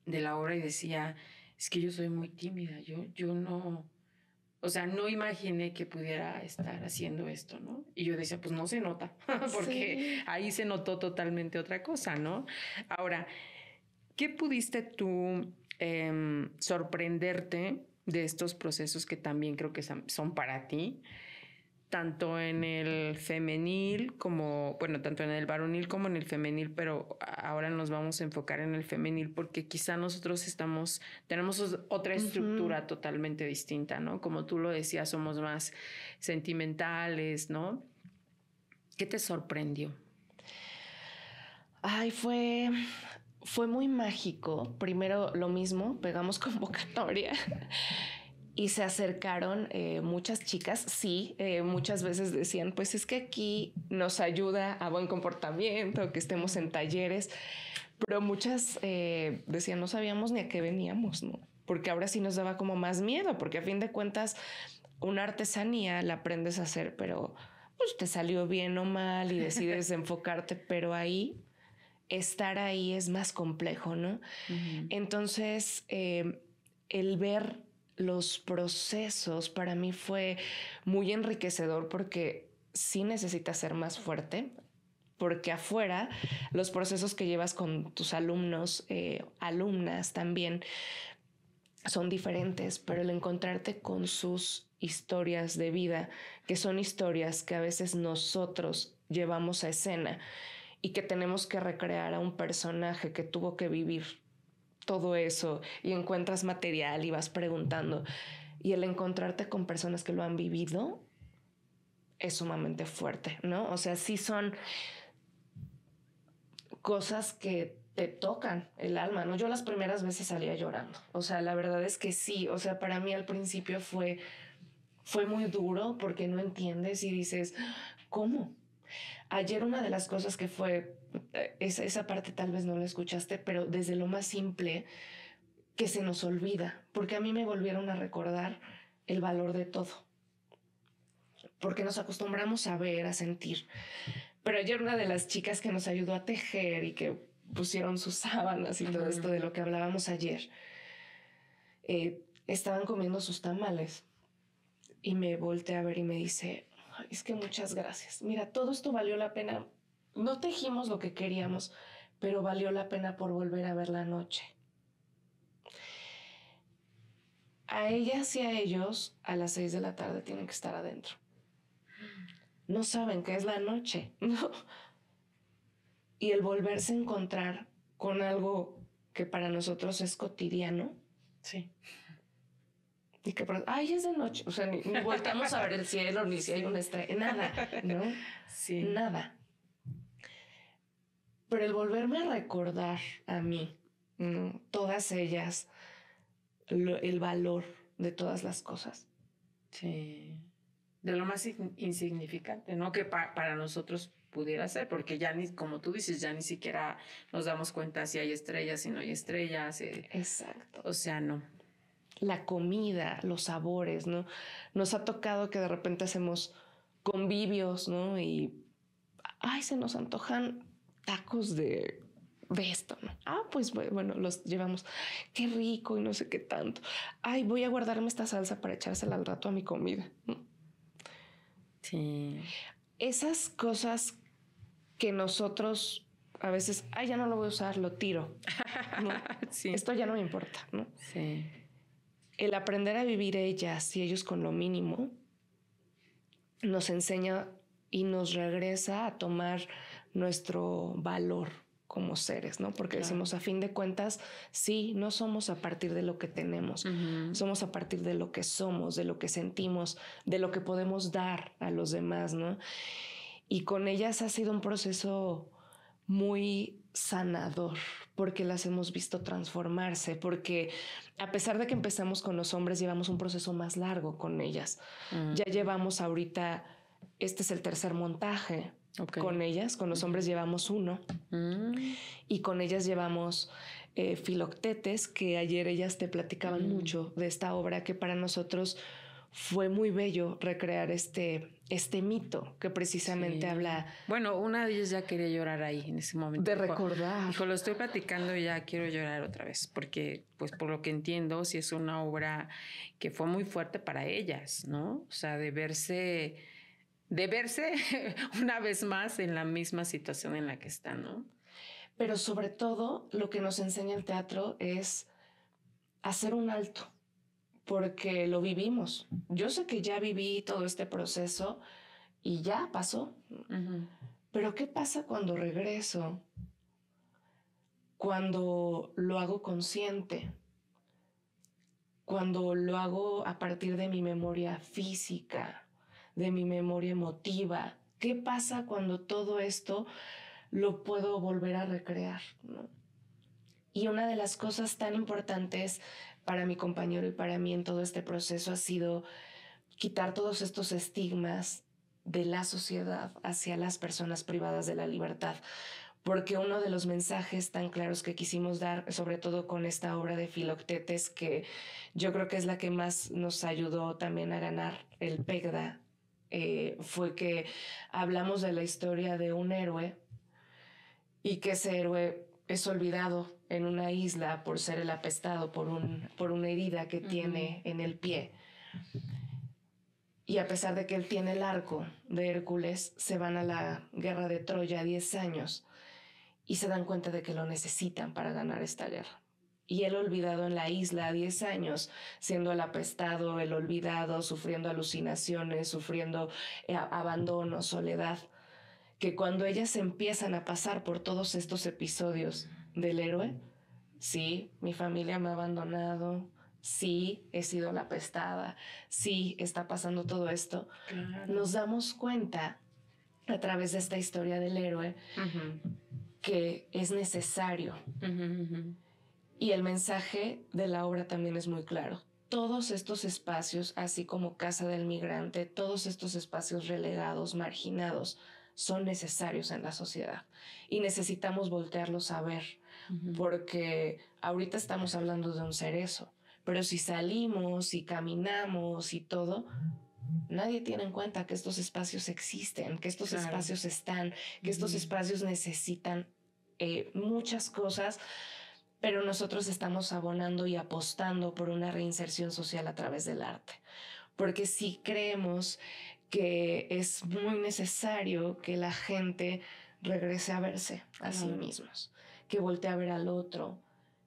de la obra y decía, es que yo soy muy tímida, yo, yo no, o sea, no imaginé que pudiera estar haciendo esto, ¿no? Y yo decía, pues no se nota, porque Sí. ahí se notó totalmente otra cosa, ¿no? Ahora, ¿qué pudiste tú em, sorprenderte de estos procesos que también creo que son para ti? Tanto en el femenil como, bueno, tanto en el varonil como en el femenil, pero ahora nos vamos a enfocar en el femenil porque quizá nosotros estamos, tenemos os- otra estructura totalmente distinta, ¿no? Como tú lo decías, somos más sentimentales, ¿no? ¿Qué te sorprendió? Ay, fue, fue muy mágico. Primero lo mismo, pegamos convocatoria y se acercaron eh, muchas chicas. Sí, eh, muchas veces decían, pues es que aquí nos ayuda a buen comportamiento, que estemos en talleres, pero muchas eh, decían, no sabíamos ni a qué veníamos, ¿no? Porque ahora sí nos daba como más miedo, porque a fin de cuentas una artesanía la aprendes a hacer, pero pues te salió bien o mal y decides enfocarte, pero ahí estar ahí es más complejo, ¿no? Entonces, el ver los procesos para mí fue muy enriquecedor porque sí necesitas ser más fuerte, porque afuera los procesos que llevas con tus alumnos, eh, alumnas también, son diferentes, pero el encontrarte con sus historias de vida, que son historias que a veces nosotros llevamos a escena y que tenemos que recrear a un personaje que tuvo que vivir todo eso y encuentras material y vas preguntando. Y el encontrarte con personas que lo han vivido es sumamente fuerte, ¿no? O sea, sí son cosas que te tocan el alma, ¿no? Yo las primeras veces salía llorando. O sea, la verdad es que sí. O sea, para mí al principio fue, fue muy duro porque no entiendes y dices, ¿cómo? Ayer una de las cosas que fue eh, esa, parte tal vez no la escuchaste, pero desde lo más simple que se nos olvida, porque a mí me volvieron a recordar el valor de todo, porque nos acostumbramos a ver, a sentir. Pero ayer una de las chicas que nos ayudó a tejer y que pusieron sus sábanas y todo esto de lo que hablábamos ayer, eh, estaban comiendo sus tamales y me volteé a ver y me dice, es que muchas gracias. Mira, todo esto valió la pena no tejimos lo que queríamos, pero valió la pena por volver a ver la noche. A ellas y a ellos a las seis de la tarde tienen que estar adentro. No saben qué es la noche, ¿no? Y el volverse a encontrar con algo que para nosotros es cotidiano. Sí. Y que, ay, es de noche. O sea, ni, ni voltamos a ver el cielo, ni si hay una estrella, nada, ¿no? Sí. Nada pero el volverme a recordar a mí, todas ellas, el valor de todas las cosas. Sí, de lo más insignificante, ¿no? Que para nosotros pudiera ser, porque ya ni, como tú dices, ya ni siquiera nos damos cuenta si hay estrellas, si no hay estrellas. Eh, Exacto. O sea, no. La comida, los sabores, ¿no? Nos ha tocado que de repente hacemos convivios, ¿no? Y, ay, se nos antojan tacos de, de esto, ¿no? Ah, pues bueno, los llevamos. Qué rico y no sé qué tanto. Ay, voy a guardarme esta salsa para echársela al rato a mi comida. Sí. Esas cosas que nosotros a veces, ay, ya no lo voy a usar, lo tiro. sí. Esto ya no me importa, ¿no? Sí. El aprender a vivir ellas y ellos con lo mínimo nos enseña y nos regresa a tomar nuestro valor como seres, ¿no? Porque decimos, a fin de cuentas, sí, no somos a partir de lo que tenemos, somos a partir de lo que somos, de lo que sentimos, de lo que podemos dar a los demás, ¿no? Y con ellas ha sido un proceso muy sanador, porque las hemos visto transformarse, porque a pesar de que empezamos con los hombres, llevamos un proceso más largo con ellas. Ya llevamos ahorita, este es el tercer montaje, con ellas, con los hombres llevamos uno mm. y con ellas llevamos eh, Filoctetes, que ayer ellas te platicaban mm. mucho de esta obra que para nosotros fue muy bello recrear este, este mito que precisamente habla. Bueno, una de ellas ya quería llorar ahí en ese momento. De recordar. Dijo, lo estoy platicando y ya quiero llorar otra vez, porque, pues, por lo que entiendo, sí es una obra que fue muy fuerte para ellas, ¿no? O sea, de verse de verse una vez más en la misma situación en la que están, ¿no? Pero sobre todo lo que nos enseña el teatro es hacer un alto, porque lo vivimos. Yo sé que ya viví todo este proceso y ya pasó. Pero ¿qué pasa cuando regreso? Cuando lo hago consciente, cuando lo hago a partir de mi memoria física, de mi memoria emotiva. ¿Qué pasa cuando todo esto lo puedo volver a recrear? Y una de las cosas tan importantes para mi compañero y para mí en todo este proceso ha sido quitar todos estos estigmas de la sociedad hacia las personas privadas de la libertad. Porque uno de los mensajes tan claros que quisimos dar, sobre todo con esta obra de Filoctetes, que yo creo que es la que más nos ayudó también a ganar el PEGDA, eh, fue que hablamos de la historia de un héroe y que ese héroe es olvidado en una isla por ser el apestado por, un, por una herida que tiene en el pie. Y a pesar de que él tiene el arco de Hércules, se van a la guerra de Troya 10 años y se dan cuenta de que lo necesitan para ganar esta guerra. Y él olvidado en la isla 10 años, siendo el apestado, el olvidado, sufriendo alucinaciones, sufriendo eh, abandono, soledad, que cuando ellas empiezan a pasar por todos estos episodios del héroe, sí, mi familia me ha abandonado, sí, he sido la apestada, sí, está pasando todo esto, nos damos cuenta a través de esta historia del héroe que es necesario. Y el mensaje de la obra también es muy claro. Todos estos espacios, así como Casa del Migrante, todos estos espacios relegados, marginados, son necesarios en la sociedad y necesitamos voltearlos a ver, porque ahorita estamos hablando de un cerezo, pero si salimos y caminamos y todo, nadie tiene en cuenta que estos espacios existen, que estos espacios están, que estos espacios necesitan eh, muchas cosas pero nosotros estamos abonando y apostando por una reinserción social a través del arte, porque si creemos que es muy necesario que la gente regrese a verse a sí mismos, que voltee a ver al otro,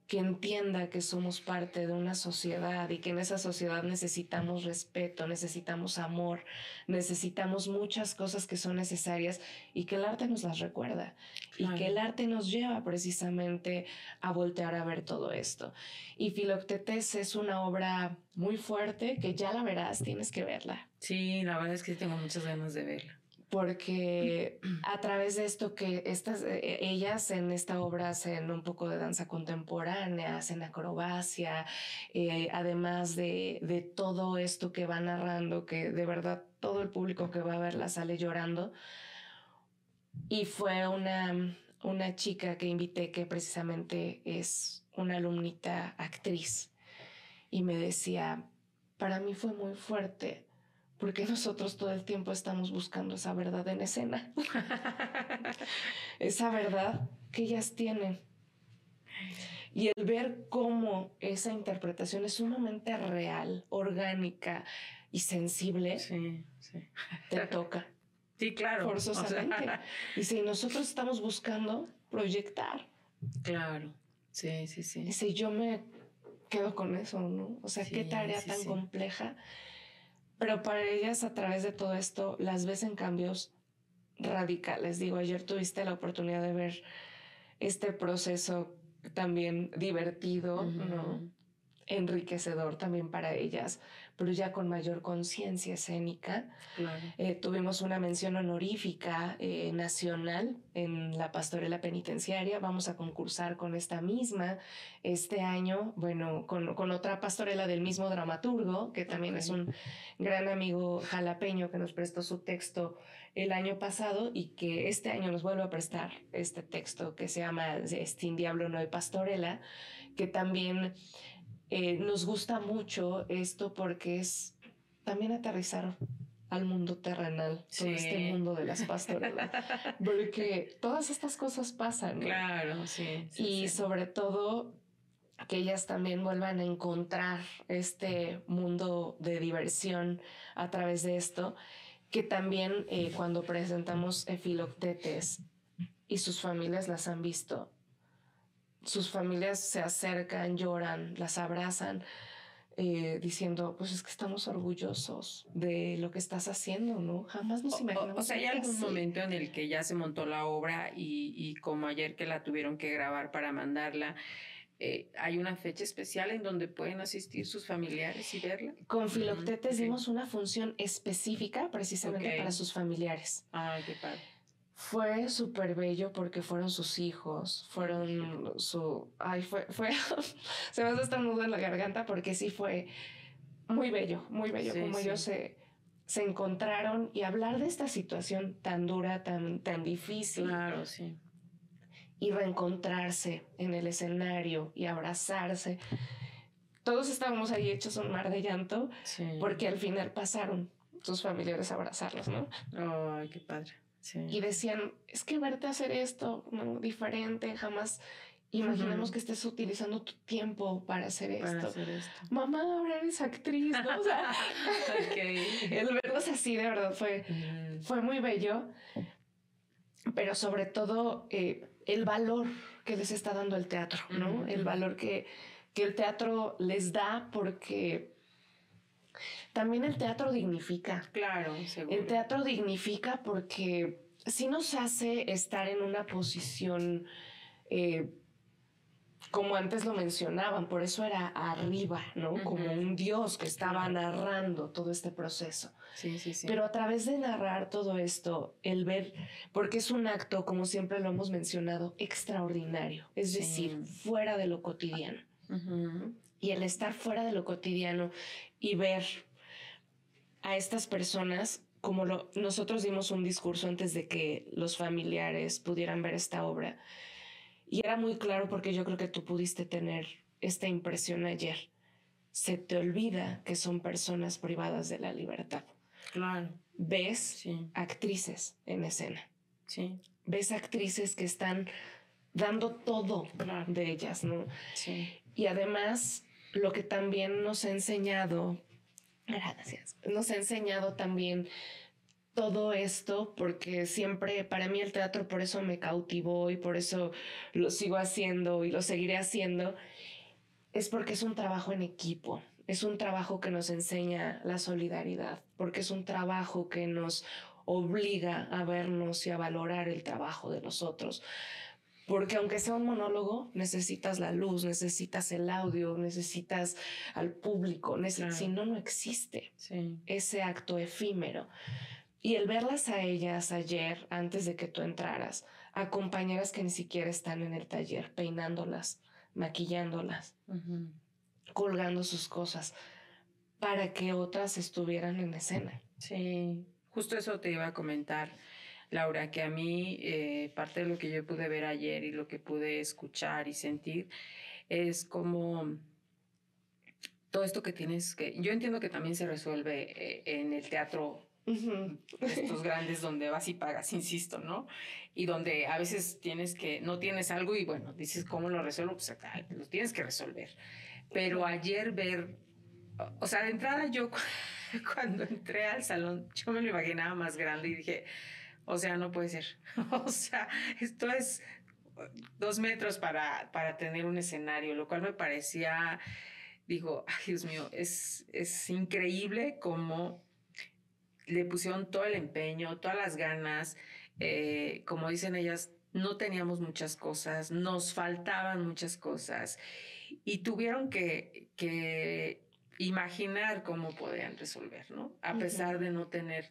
que entienda que somos parte de una sociedad y que en esa sociedad necesitamos respeto, necesitamos amor, necesitamos muchas cosas que son necesarias y que el arte nos las recuerda y que el arte nos lleva precisamente a voltear a ver todo esto. Y Filoctetes es una obra muy fuerte que ya la verás, tienes que verla. Sí, la verdad es que tengo muchas ganas de verla porque a través de esto que estas, eh, ellas en esta obra hacen un poco de danza contemporánea, hacen acrobacia, eh, además de, de, todo esto que va narrando, que de verdad todo el público que va a verla sale llorando. Y fue una, una chica que invité que precisamente es una alumnita actriz y me decía, para mí fue muy fuerte porque nosotros todo el tiempo estamos buscando esa verdad en escena. esa verdad que ellas tienen. Y el ver cómo esa interpretación es sumamente real, orgánica y sensible, te toca. Sí, claro. Forzosamente. y si nosotros estamos buscando proyectar. Claro. Sí, sí, sí. Y si yo me quedo con eso, ¿no? O sea, qué tarea tan compleja pero para ellas a través de todo esto las ves en cambios radicales. Digo, ayer tuviste la oportunidad de ver este proceso también divertido, ¿no? Enriquecedor también para ellas, pero ya con mayor conciencia escénica. Eh, tuvimos una mención honorífica eh, nacional en la pastorela penitenciaria. Vamos a concursar con esta misma este año, bueno, con, con otra pastorela del mismo dramaturgo, que también es un gran amigo jalapeño que nos prestó su texto el año pasado y que este año nos vuelve a prestar este texto que se llama Estin Diablo No hay Pastorela, que también eh, nos gusta mucho esto porque es también aterrizar al mundo terrenal, todo este mundo de las pastorelas, porque todas estas cosas pasan. Claro, sí. y sobre todo que ellas también vuelvan a encontrar este mundo de diversión a través de esto, que también eh, cuando presentamos Efiloctetes y sus familias las han visto, sus familias se acercan, lloran, las abrazan, eh, diciendo, pues es que estamos orgullosos de lo que estás haciendo, ¿no? Jamás nos imaginamos. O, sea, hay algún momento en el que ya se montó la obra y, como ayer que la tuvieron que grabar para mandarla, eh, ¿hay una fecha especial en donde pueden asistir sus familiares y verla? Con Filoctetes dimos una función específica precisamente para sus familiares. Ah, qué padre Fue súper bello porque fueron sus hijos, fueron su... Ay, fue... fue se me hace hasta nudo en la garganta porque sí fue muy bello, muy bello, como ellos se, se encontraron y hablar de esta situación tan dura, tan, tan difícil. Claro, sí. Y reencontrarse en el escenario y abrazarse. Todos estábamos ahí hechos un mar de llanto porque al final pasaron sus familiares a abrazarlos, ¿no? Ay, qué padre. Y decían, es que verte hacer esto diferente, jamás imaginemos que estés utilizando tu tiempo para hacer, esto. Mamá, ahora eres actriz, ¿no? O sea, el verlos así de verdad fue, fue muy bello, pero sobre todo eh, el valor que les está dando el teatro, ¿no? El valor que, que el teatro les da porque también el teatro dignifica. Claro, seguro. El teatro dignifica porque sí nos hace estar en una posición, eh, como antes lo mencionaban, por eso era arriba, ¿no? Como un dios que estaba narrando todo este proceso. Sí, sí, sí. Pero a través de narrar todo esto, el ver, porque es un acto, como siempre lo hemos mencionado, extraordinario, es decir, fuera de lo cotidiano. Y el estar fuera de lo cotidiano y ver a estas personas, como lo, nosotros dimos un discurso antes de que los familiares pudieran ver esta obra, y era muy claro porque yo creo que tú pudiste tener esta impresión ayer. Se te olvida que son personas privadas de la libertad. Claro. Ves actrices en escena. Sí. Ves actrices que están dando todo de ellas, ¿no? Sí. Y además, lo que también nos ha enseñado Gracias. Nos ha enseñado también todo esto porque siempre para mí el teatro por eso me cautivó y por eso lo sigo haciendo y lo seguiré haciendo es porque es un trabajo en equipo, es un trabajo que nos enseña la solidaridad, porque es un trabajo que nos obliga a vernos y a valorar el trabajo de los otros, porque aunque sea un monólogo, necesitas la luz, necesitas el audio, necesitas al público. Si no, no existe ese acto efímero. Y el verlas a ellas ayer, antes de que tú entraras, a compañeras que ni siquiera están en el taller, peinándolas, maquillándolas, colgando sus cosas, para que otras estuvieran en escena. Sí, justo eso te iba a comentar Laura, que a mí eh, parte de lo que yo pude ver ayer y lo que pude escuchar y sentir es como todo esto que tienes que... Yo entiendo que también se resuelve eh, en el teatro estos grandes donde vas y pagas, insisto, ¿no? Y donde a veces tienes que, no tienes algo y bueno, dices, ¿cómo lo resuelvo? Pues acá, lo tienes que resolver. Pero ayer ver, o sea, de entrada yo cuando entré al salón, yo me lo imaginaba más grande y dije, o sea, no puede ser. o sea, esto es dos metros para, para tener un escenario, lo cual me parecía, digo, ay Dios mío, es, es increíble cómo le pusieron todo el empeño, todas las ganas, eh, como dicen ellas, no teníamos muchas cosas, nos faltaban muchas cosas y tuvieron que, que imaginar cómo podían resolver, ¿no? A pesar de no tener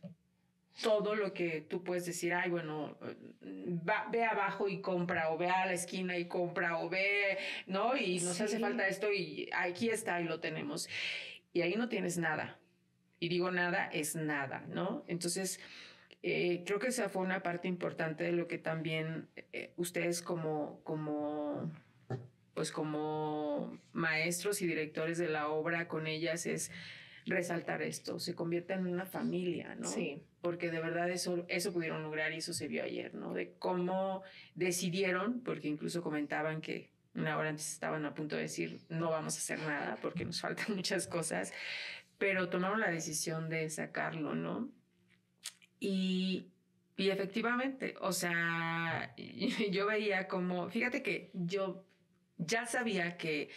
todo lo que tú puedes decir, ay, bueno, ve abajo y compra, o ve a la esquina y compra, o ve, ¿no? Y nos hace falta esto y aquí está y lo tenemos. Y ahí no tienes nada. Y digo nada, es nada, ¿no? Entonces, eh, creo que esa fue una parte importante de lo que también eh, ustedes como, como, pues como maestros y directores de la obra con ellas es resaltar esto, se convierte en una familia, ¿no? Sí. Porque de verdad eso, eso pudieron lograr y eso se vio ayer, ¿no? De cómo decidieron, porque incluso comentaban que una hora antes estaban a punto de decir, no vamos a hacer nada porque nos faltan muchas cosas, pero tomaron la decisión de sacarlo, ¿no? Y, y efectivamente, o sea, yo veía como, fíjate que yo ya sabía que...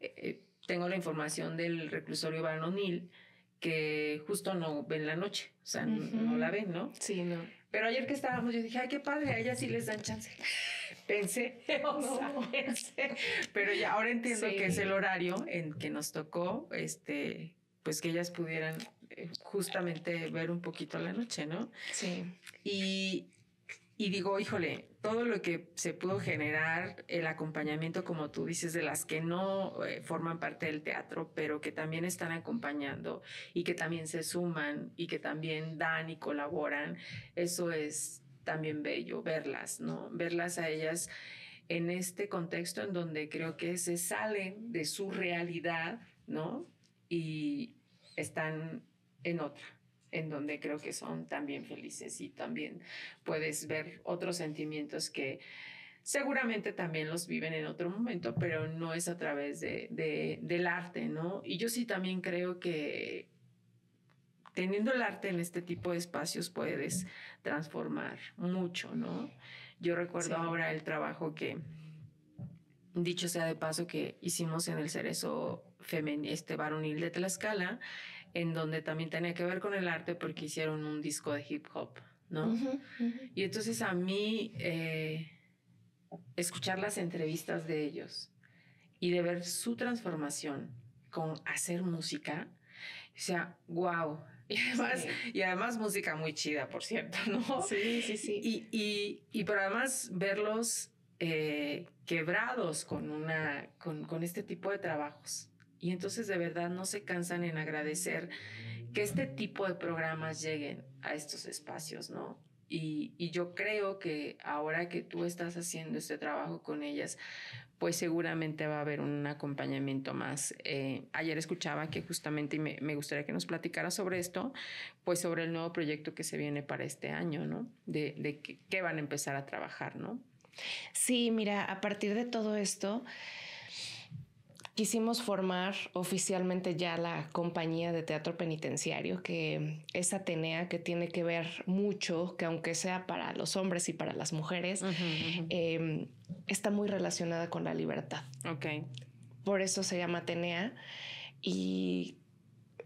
Eh, tengo la información del reclusorio varonil que justo no ven la noche, o sea, no, la ven, ¿no? Sí, no. Pero ayer que estábamos, yo dije, ay, qué padre, a ellas sí les dan chance. Pensé, o sea, pensé, pero ya ahora entiendo que es el horario en que nos tocó, este, pues que ellas pudieran eh, justamente ver un poquito la noche, ¿no? Sí. Y y digo, híjole, todo lo que se pudo generar, el acompañamiento, como tú dices, de las que no eh, forman parte del teatro, pero que también están acompañando y que también se suman y que también dan y colaboran, eso es también bello, verlas, ¿no? Verlas a ellas en este contexto en donde creo que se salen de su realidad, ¿no? Y están en otra en donde creo que son también felices y también puedes ver otros sentimientos que seguramente también los viven en otro momento, pero no es a través de, del arte, ¿no? Y yo sí también creo que teniendo el arte en este tipo de espacios puedes transformar mucho, ¿no? Yo recuerdo ahora el trabajo que, dicho sea de paso, que hicimos en el Cerezo femenino, este varonil de Tlaxcala, en donde también tenía que ver con el arte porque hicieron un disco de hip hop, ¿no? Y entonces a mí eh, escuchar las entrevistas de ellos y de ver su transformación con hacer música, o sea, wow. Y además, y además música muy chida, por cierto, ¿no? Sí, sí, sí. Y, y, y pero además verlos eh, quebrados con, una, con, con este tipo de trabajos. Y entonces de verdad no se cansan en agradecer que este tipo de programas lleguen a estos espacios, ¿no? Y, y, yo creo que ahora que tú estás haciendo este trabajo con ellas, pues seguramente va a haber un acompañamiento más. Eh, ayer escuchaba que justamente, y me, me, gustaría que nos platicara sobre esto, pues sobre el nuevo proyecto que se viene para este año, ¿no? De, de qué van a empezar a trabajar, ¿no? Sí, mira, a partir de todo esto, quisimos formar oficialmente ya la compañía de teatro penitenciario, que es Atenea, que tiene que ver mucho, que aunque sea para los hombres y para las mujeres, em, está muy relacionada con la libertad. Ok. Por eso se llama Atenea y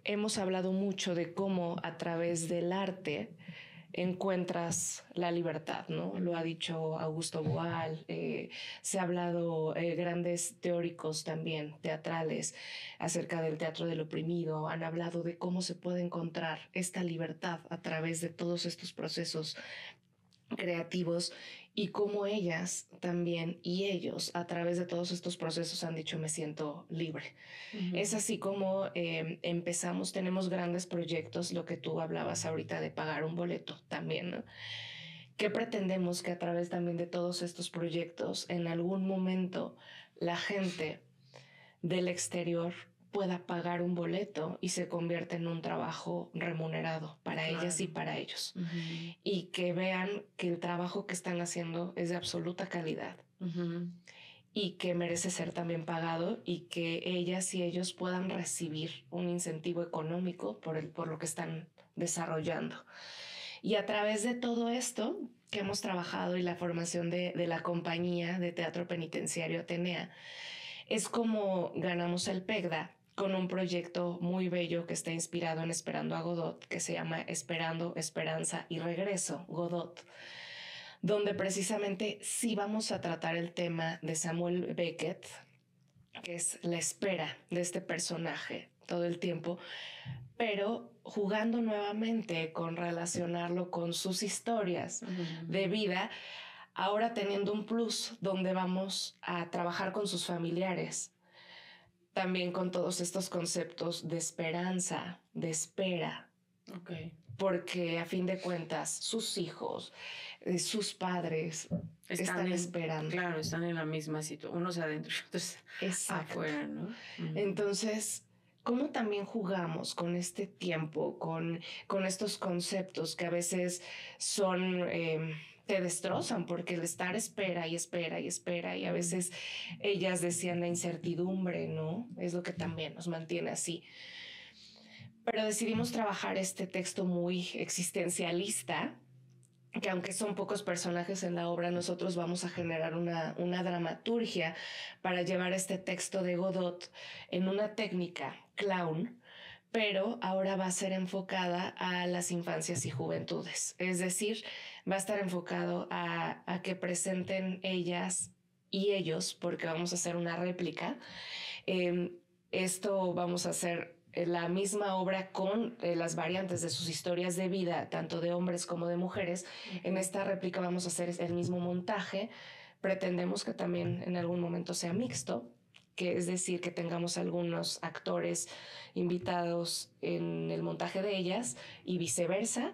hemos hablado mucho de cómo a través del arte, encuentras la libertad, ¿no? Lo ha dicho Augusto Boal, eh, se ha hablado eh, grandes teóricos también, teatrales, acerca del teatro del oprimido, han hablado de cómo se puede encontrar esta libertad a través de todos estos procesos creativos y cómo ellas también y ellos a través de todos estos procesos han dicho me siento libre. Es así como em, empezamos, tenemos grandes proyectos, lo que tú hablabas ahorita de pagar un boleto también, ¿no? ¿Qué pretendemos que a través también de todos estos proyectos en algún momento la gente del exterior pueda pagar un boleto y se convierte en un trabajo remunerado para ellas y para ellos. Y que vean que el trabajo que están haciendo es de absoluta calidad y que merece ser también pagado y que ellas y ellos puedan recibir un incentivo económico por, el, por lo que están desarrollando. Y a través de todo esto que hemos trabajado y la formación de, de la compañía de teatro penitenciario Atenea, es como ganamos el PEGDA con un proyecto muy bello que está inspirado en Esperando a Godot, que se llama Esperando, Esperanza y Regreso, Godot, donde precisamente sí vamos a tratar el tema de Samuel Beckett, que es la espera de este personaje todo el tiempo, pero jugando nuevamente con relacionarlo con sus historias de vida, ahora teniendo un plus donde vamos a trabajar con sus familiares, también con todos estos conceptos de esperanza, de espera. Okay. Porque a fin de cuentas, sus hijos, eh, sus padres están, esperando. Claro, están en la misma situación, unos adentro y otros afuera, ¿no? Entonces, ¿cómo también jugamos con este tiempo, con, con estos conceptos que a veces son... Em, destrozan porque el estar espera y espera y espera y a veces ellas decían la incertidumbre, ¿no? Es lo que también nos mantiene así. Pero decidimos trabajar este texto muy existencialista, que aunque son pocos personajes en la obra, nosotros vamos a generar una, una dramaturgia para llevar este texto de Godot en una técnica clown, pero ahora va a ser enfocada a las infancias y juventudes. Es decir, va a estar enfocado a, que presenten ellas y ellos, porque vamos a hacer una réplica. Em, esto vamos a hacer eh, la misma obra con eh, las variantes de sus historias de vida, tanto de hombres como de mujeres. En esta réplica vamos a hacer el mismo montaje. Pretendemos que también en algún momento sea mixto, que es decir, que tengamos algunos actores invitados en el montaje de ellas y viceversa,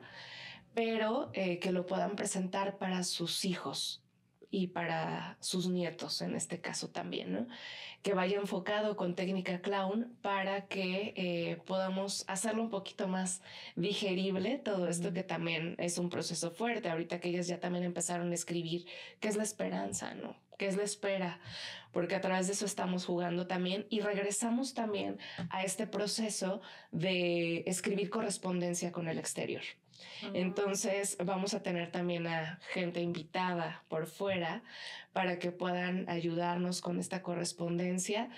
pero eh, que lo puedan presentar para sus hijos y para sus nietos en este caso también, ¿no? que vaya enfocado con técnica clown para que eh, podamos hacerlo un poquito más digerible, todo esto que también es un proceso fuerte, ahorita que ellas ya también empezaron a escribir, ¿qué es la esperanza? ¿no? ¿Qué es la espera? Porque a través de eso estamos jugando también y regresamos también a este proceso de escribir correspondencia con el exterior. Entonces vamos a tener también a gente invitada por fuera para que puedan ayudarnos con esta correspondencia.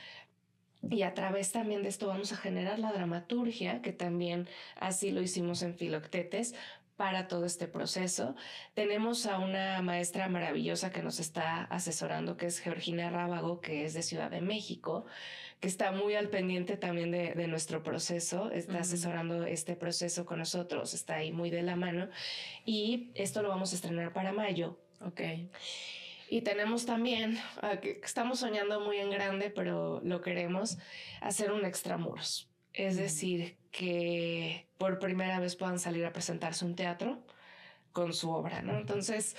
Y a través también de esto vamos a generar la dramaturgia, que también así lo hicimos en Filoctetes, para todo este proceso. Tenemos a una maestra maravillosa que nos está asesorando, que es Georgina Rábago, que es de Ciudad de México que está muy al pendiente también de, nuestro proceso, está asesorando este proceso con nosotros, está ahí muy de la mano. Y esto lo vamos a estrenar para mayo. Ok. Y tenemos también, ah, estamos soñando muy en grande, pero lo queremos, hacer un extramuros. Es decir, que por primera vez puedan salir a presentarse un teatro con su obra, ¿no? Entonces,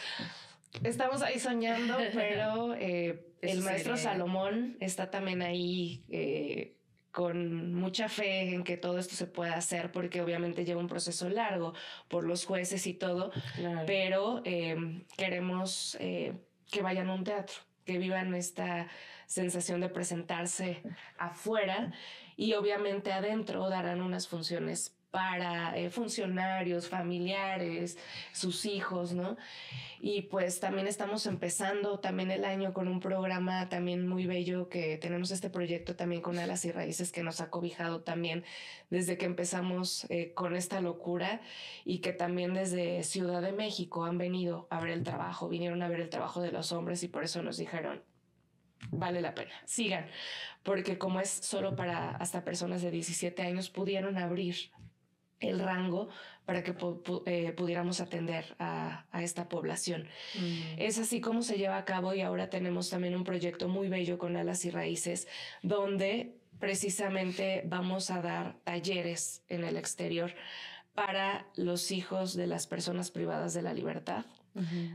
estamos ahí soñando, pero eh, el maestro Salomón está también ahí eh, con mucha fe en que todo esto se pueda hacer, porque obviamente lleva un proceso largo por los jueces y todo, pero eh, queremos que vayan a un teatro, que vivan esta sensación de presentarse afuera y obviamente adentro darán unas funciones para eh, funcionarios, familiares, sus hijos, ¿no? Y pues también estamos empezando también el año con un programa también muy bello que tenemos este proyecto también con Alas y Raíces que nos ha cobijado también desde que empezamos eh, con esta locura y que también desde Ciudad de México han venido a ver el trabajo, vinieron a ver el trabajo de los hombres y por eso nos dijeron, vale la pena, sigan, porque como es solo para hasta personas de 17 años, pudieron abrir el rango para que eh, pudiéramos atender a, esta población. Mm. Es así como se lleva a cabo y ahora tenemos también un proyecto muy bello con alas y raíces donde precisamente vamos a dar talleres en el exterior para los hijos de las personas privadas de la libertad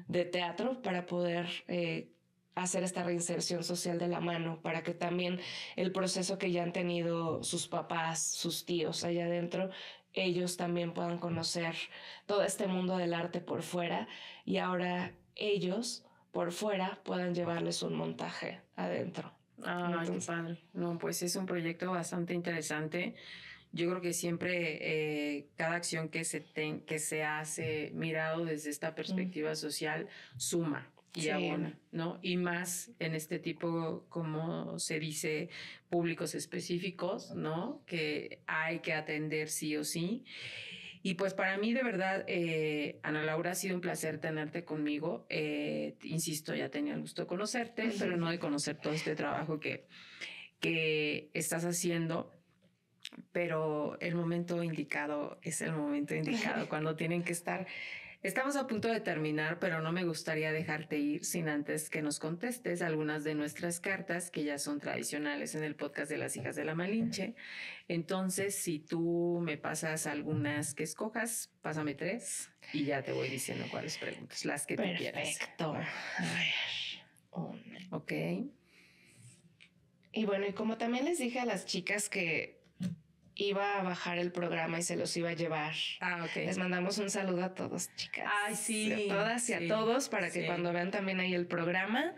de teatro para poder eh, hacer esta reinserción social de la mano para que también el proceso que ya han tenido sus papás, sus tíos allá adentro, ellos también puedan conocer todo este mundo del arte por fuera y ahora ellos por fuera puedan llevarles un montaje adentro. Ah, qué padre. No, pues es un proyecto bastante interesante. Yo creo que siempre eh, cada acción que se, que se hace mirado desde esta perspectiva social suma y ¿no? Y más en este tipo, como se dice, públicos específicos, ¿no? Que hay que atender sí o sí. Y pues para mí, de verdad, eh, Ana Laura, ha sido un placer tenerte conmigo. Eh, insisto, ya tenía el gusto de conocerte, pero no de conocer todo este trabajo que, que estás haciendo. Pero el momento indicado es el momento indicado, cuando tienen que estar Estamos a punto de terminar, pero no me gustaría dejarte ir sin antes que nos contestes algunas de nuestras cartas que ya son tradicionales en el podcast de las hijas de la Malinche. Entonces, si tú me pasas algunas que escojas, pásame tres y ya te voy diciendo cuáles preguntas, las que tú quieras. Perfecto. A ver. Ok. Y bueno, y como también les dije a las chicas que iba a bajar el programa y se los iba a llevar. Ah, ok. Les mandamos un saludo a todos, chicas. Ay, sí. A todas y a todos para que cuando vean también ahí el programa,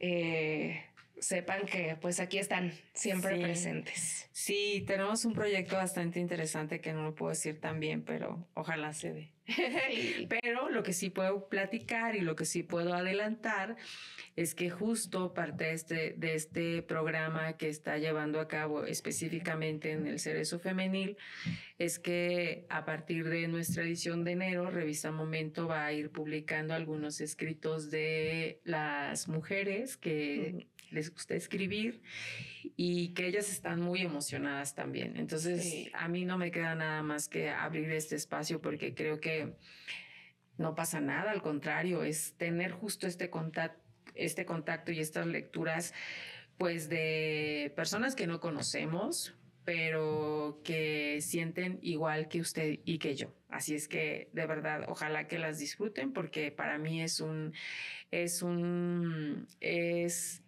eh, sepan que pues aquí están siempre presentes. Sí, tenemos un proyecto bastante interesante que no lo puedo decir tan bien, pero ojalá se dé. pero lo que sí puedo platicar y lo que sí puedo adelantar es que justo parte de este, de este programa que está llevando a cabo específicamente en el Cerezo Femenil es que a partir de nuestra edición de enero, Revista Momento va a ir publicando algunos escritos de las mujeres que les gusta escribir y que ellas están muy emocionadas también. Entonces, a mí no me queda nada más que abrir este espacio porque creo que no pasa nada, al contrario, es tener justo este contacto, este contacto y estas lecturas pues de personas que no conocemos, pero que sienten igual que usted y que yo. Así es que de verdad, ojalá que las disfruten porque para mí es un, es un, es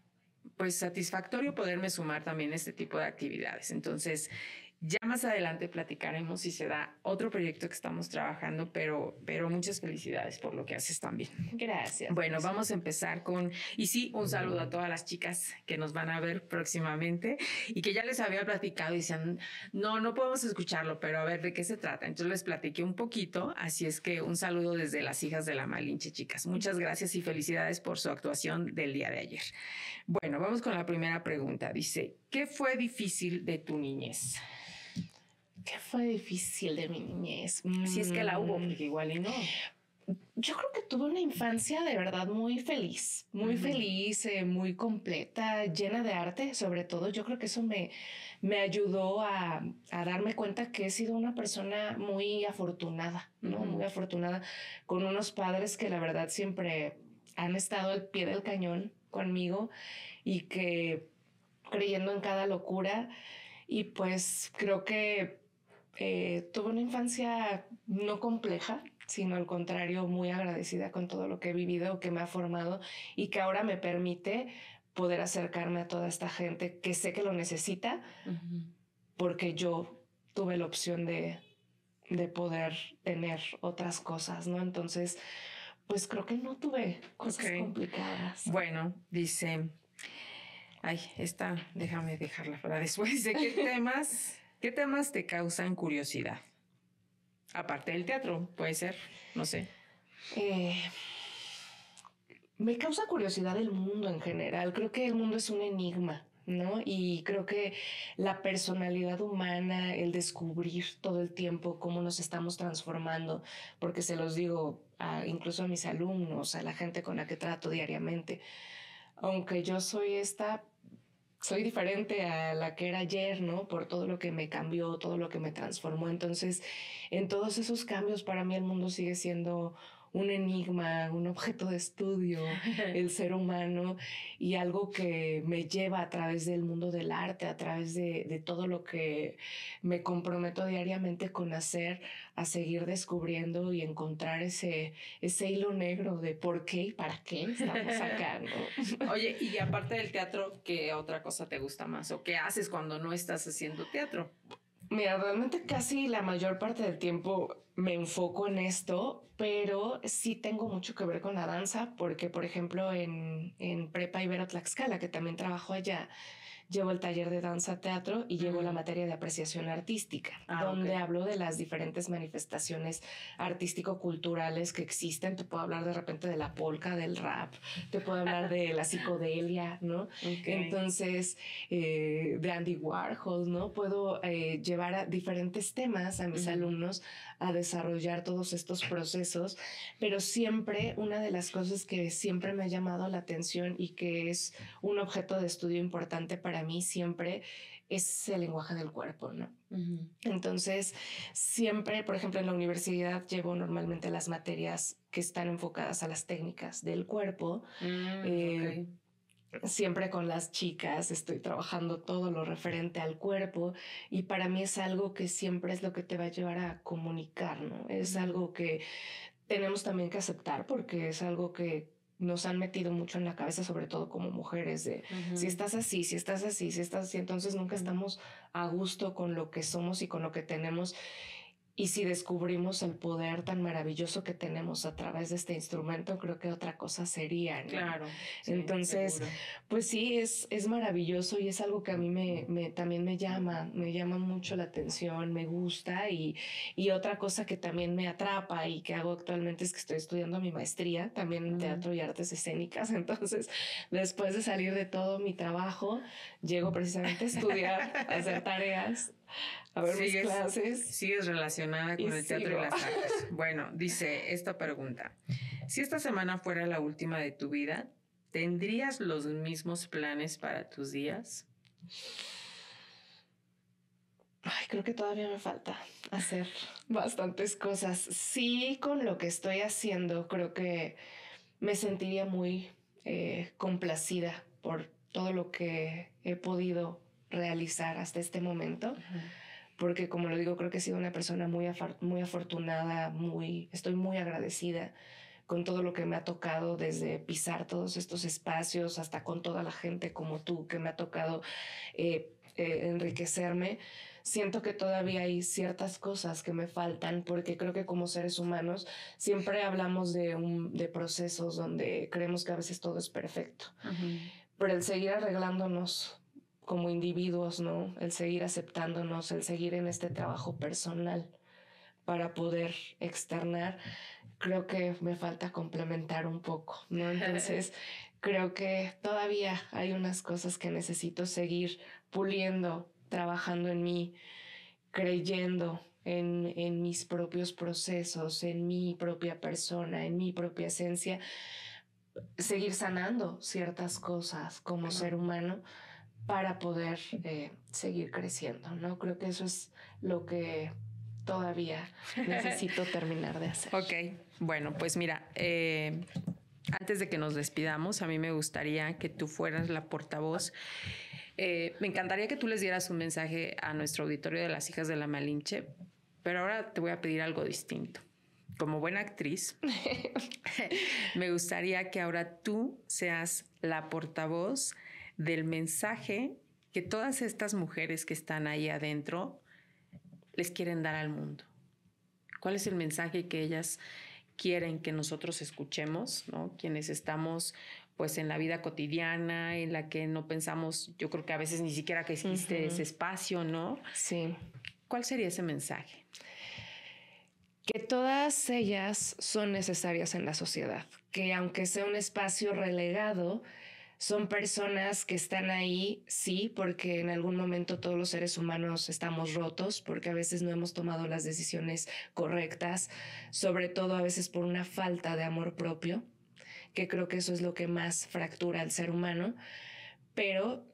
pues satisfactorio poderme sumar también a este tipo de actividades. Entonces, ya más adelante platicaremos si se da otro proyecto que estamos trabajando, pero, pero muchas felicidades por lo que haces también. Gracias. Bueno, vamos a empezar con, y sí, un saludo a todas las chicas que nos van a ver próximamente y que ya les había platicado y decían, no, no podemos escucharlo, pero a ver de qué se trata. Entonces les platiqué un poquito, así es que un saludo desde las hijas de la Malinche, chicas. Muchas gracias y felicidades por su actuación del día de ayer. Bueno, vamos con la primera pregunta. Dice, ¿qué fue difícil de tu niñez? ¿Qué fue difícil de mi niñez? Si es que la hubo, Mm, porque igual y no. Yo creo que tuve una infancia de verdad muy feliz, muy Ujú. feliz, eh, muy completa, llena de arte, sobre todo. Yo creo que eso me, me ayudó a, a darme cuenta que he sido una persona muy afortunada, ¿no? Ujú. Muy afortunada con unos padres que la verdad siempre han estado al pie del cañón conmigo y que creyendo en cada locura y pues creo que eh, tuve una infancia no compleja, sino al contrario, muy agradecida con todo lo que he vivido, que me ha formado y que ahora me permite poder acercarme a toda esta gente que sé que lo necesita porque yo tuve la opción de, de poder tener otras cosas, ¿no? Entonces, pues creo que no tuve cosas complicadas. Bueno, dice, ay, esta, déjame dejarla para después. Dice, ¿qué temas, qué temas te causan curiosidad? Aparte del teatro, puede ser, no sé. Eh, me causa curiosidad el mundo en general. Creo que el mundo es un enigma, ¿no? Y creo que la personalidad humana, el descubrir todo el tiempo cómo nos estamos transformando, porque se los digo incluso a mis alumnos, a la gente con la que trato diariamente, aunque yo soy esta soy diferente a la que era ayer, ¿no? Por todo lo que me cambió, todo lo que me transformó. Entonces, en todos esos cambios, para mí el mundo sigue siendo un enigma, un objeto de estudio, el ser humano y algo que me lleva a través del mundo del arte, a través de, de todo lo que me comprometo diariamente con hacer, a seguir descubriendo y encontrar ese, ese hilo negro de por qué y para qué estamos acá, ¿no? Oye, y aparte del teatro, ¿qué otra cosa te gusta más? ¿O qué haces cuando no estás haciendo teatro? Mira, realmente casi la mayor parte del tiempo me enfoco en esto, pero sí tengo mucho que ver con la danza, porque por ejemplo en, en Prepa Ibero Tlaxcala, que también trabajo allá, llevo el taller de danza teatro y llevo la materia de apreciación artística, Ah, donde hablo de las diferentes manifestaciones artístico-culturales que existen. Te puedo hablar de repente de la polka, del rap, te puedo hablar de la psicodelia, ¿no? Entonces, eh, de Andy Warhol, ¿no? Puedo eh, llevar a diferentes temas a mis alumnos a desarrollar todos estos procesos, pero siempre una de las cosas que siempre me ha llamado la atención y que es un objeto de estudio importante para mí siempre es el lenguaje del cuerpo, ¿no? Entonces, siempre, por ejemplo, en la universidad llevo normalmente las materias que están enfocadas a las técnicas del cuerpo, Mm, Eh. Siempre con las chicas estoy trabajando todo lo referente al cuerpo y para mí es algo que siempre es lo que te va a llevar a comunicar, ¿no? Es algo que tenemos también que aceptar porque es algo que nos han metido mucho en la cabeza, sobre todo como mujeres, de si estás así, si estás así, si estás así, entonces nunca estamos a gusto con lo que somos y con lo que tenemos. Y si descubrimos el poder tan maravilloso que tenemos a través de este instrumento, creo que otra cosa sería. ¿no? Claro. sí, Entonces, seguro. Pues sí, es, es maravilloso y es algo que a mí me, me- también me llama, me llama mucho la atención, me gusta y, y otra cosa que también me atrapa y que hago actualmente es que estoy estudiando mi maestría también en teatro y artes escénicas. Entonces, después de salir de todo mi trabajo, llego precisamente a estudiar, a hacer tareas, a ver mis Sigues- clases. Sigues relacionada con Y el teatro sigo. y las artes. Bueno, dice esta pregunta. Si esta semana fuera la última de tu vida, ¿tendrías los mismos planes para tus días? Ay, creo que todavía me falta hacer bastantes cosas. Sí, con lo que estoy haciendo, creo que me sentiría muy eh, complacida por todo lo que he podido realizar hasta este momento. Porque como lo digo, creo que he sido una persona muy, muy afortunada, muy, estoy muy agradecida con todo lo que me ha tocado, desde pisar todos estos espacios hasta con toda la gente como tú, que me ha tocado eh, eh, enriquecerme siento que todavía hay ciertas cosas que me faltan porque creo que como seres humanos siempre hablamos de, un, de procesos donde creemos que a veces todo es perfecto. Pero el seguir arreglándonos como individuos, ¿no? El seguir aceptándonos, el seguir en este trabajo personal para poder externar, creo que me falta complementar un poco, ¿no? Entonces, creo que todavía hay unas cosas que necesito seguir puliendo trabajando en mí, creyendo en, en, mis propios procesos, en mi propia persona, en mi propia esencia, seguir sanando ciertas cosas como ser humano para poder eh, seguir creciendo, ¿no? Creo que eso es lo que todavía necesito terminar de hacer. Ok, bueno, pues mira, eh, antes de que nos despidamos, a mí me gustaría que tú fueras la portavoz eh, me encantaría que tú les dieras un mensaje a nuestro auditorio de las hijas de la Malinche, pero ahora te voy a pedir algo distinto. Como buena actriz, me gustaría que ahora tú seas la portavoz del mensaje que todas estas mujeres que están ahí adentro les quieren dar al mundo. ¿Cuál es el mensaje que ellas quieren que nosotros escuchemos, ¿no? quienes estamos pues en la vida cotidiana, en la que no pensamos, yo creo que a veces ni siquiera que existe ese espacio, ¿no? Sí. ¿Cuál sería ese mensaje? Que todas ellas son necesarias en la sociedad, que aunque sea un espacio relegado, son personas que están ahí, sí, porque en algún momento todos los seres humanos estamos rotos, porque a veces no hemos tomado las decisiones correctas, sobre todo a veces por una falta de amor propio que creo que eso es lo que más fractura al ser humano, pero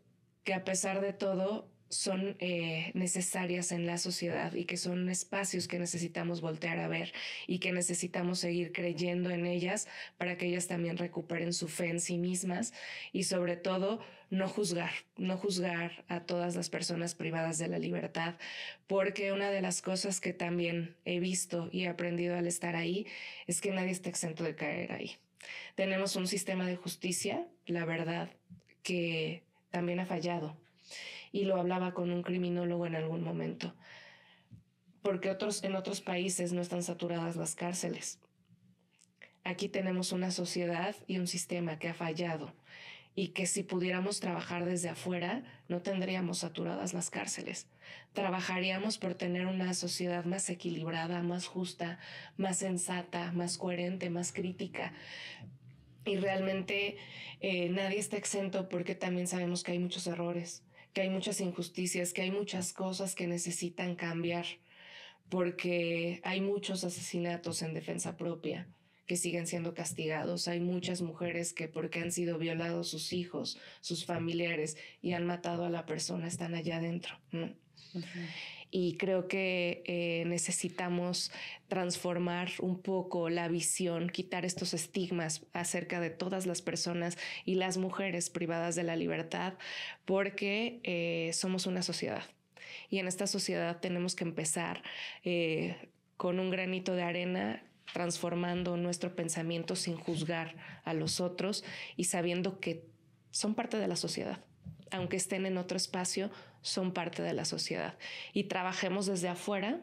que a pesar de todo son eh, necesarias en la sociedad y que son espacios que necesitamos voltear a ver y que necesitamos seguir creyendo en ellas para que ellas también recuperen su fe en sí mismas y sobre todo no juzgar, no juzgar a todas las personas privadas de la libertad, porque una de las cosas que también he visto y he aprendido al estar ahí es que nadie está exento de caer ahí. Tenemos un sistema de justicia, la verdad, que también ha fallado. Y lo hablaba con un criminólogo en algún momento. Porque otros, en otros países no están saturadas las cárceles. Aquí tenemos una sociedad y un sistema que ha fallado y que si pudiéramos trabajar desde afuera, no tendríamos saturadas las cárceles. Trabajaríamos por tener una sociedad más equilibrada, más justa, más sensata, más coherente, más crítica. Y realmente eh, nadie está exento porque también sabemos que hay muchos errores, que hay muchas injusticias, que hay muchas cosas que necesitan cambiar, porque hay muchos asesinatos en defensa propia que siguen siendo castigados. Hay muchas mujeres que porque han sido violados sus hijos, sus familiares y han matado a la persona, están allá adentro. Y creo que eh, necesitamos transformar un poco la visión, quitar estos estigmas acerca de todas las personas y las mujeres privadas de la libertad, porque eh, somos una sociedad. Y en esta sociedad tenemos que empezar eh, con un granito de arena transformando nuestro pensamiento sin juzgar a los otros y sabiendo que son parte de la sociedad. Aunque estén en otro espacio, son parte de la sociedad. Y trabajemos desde afuera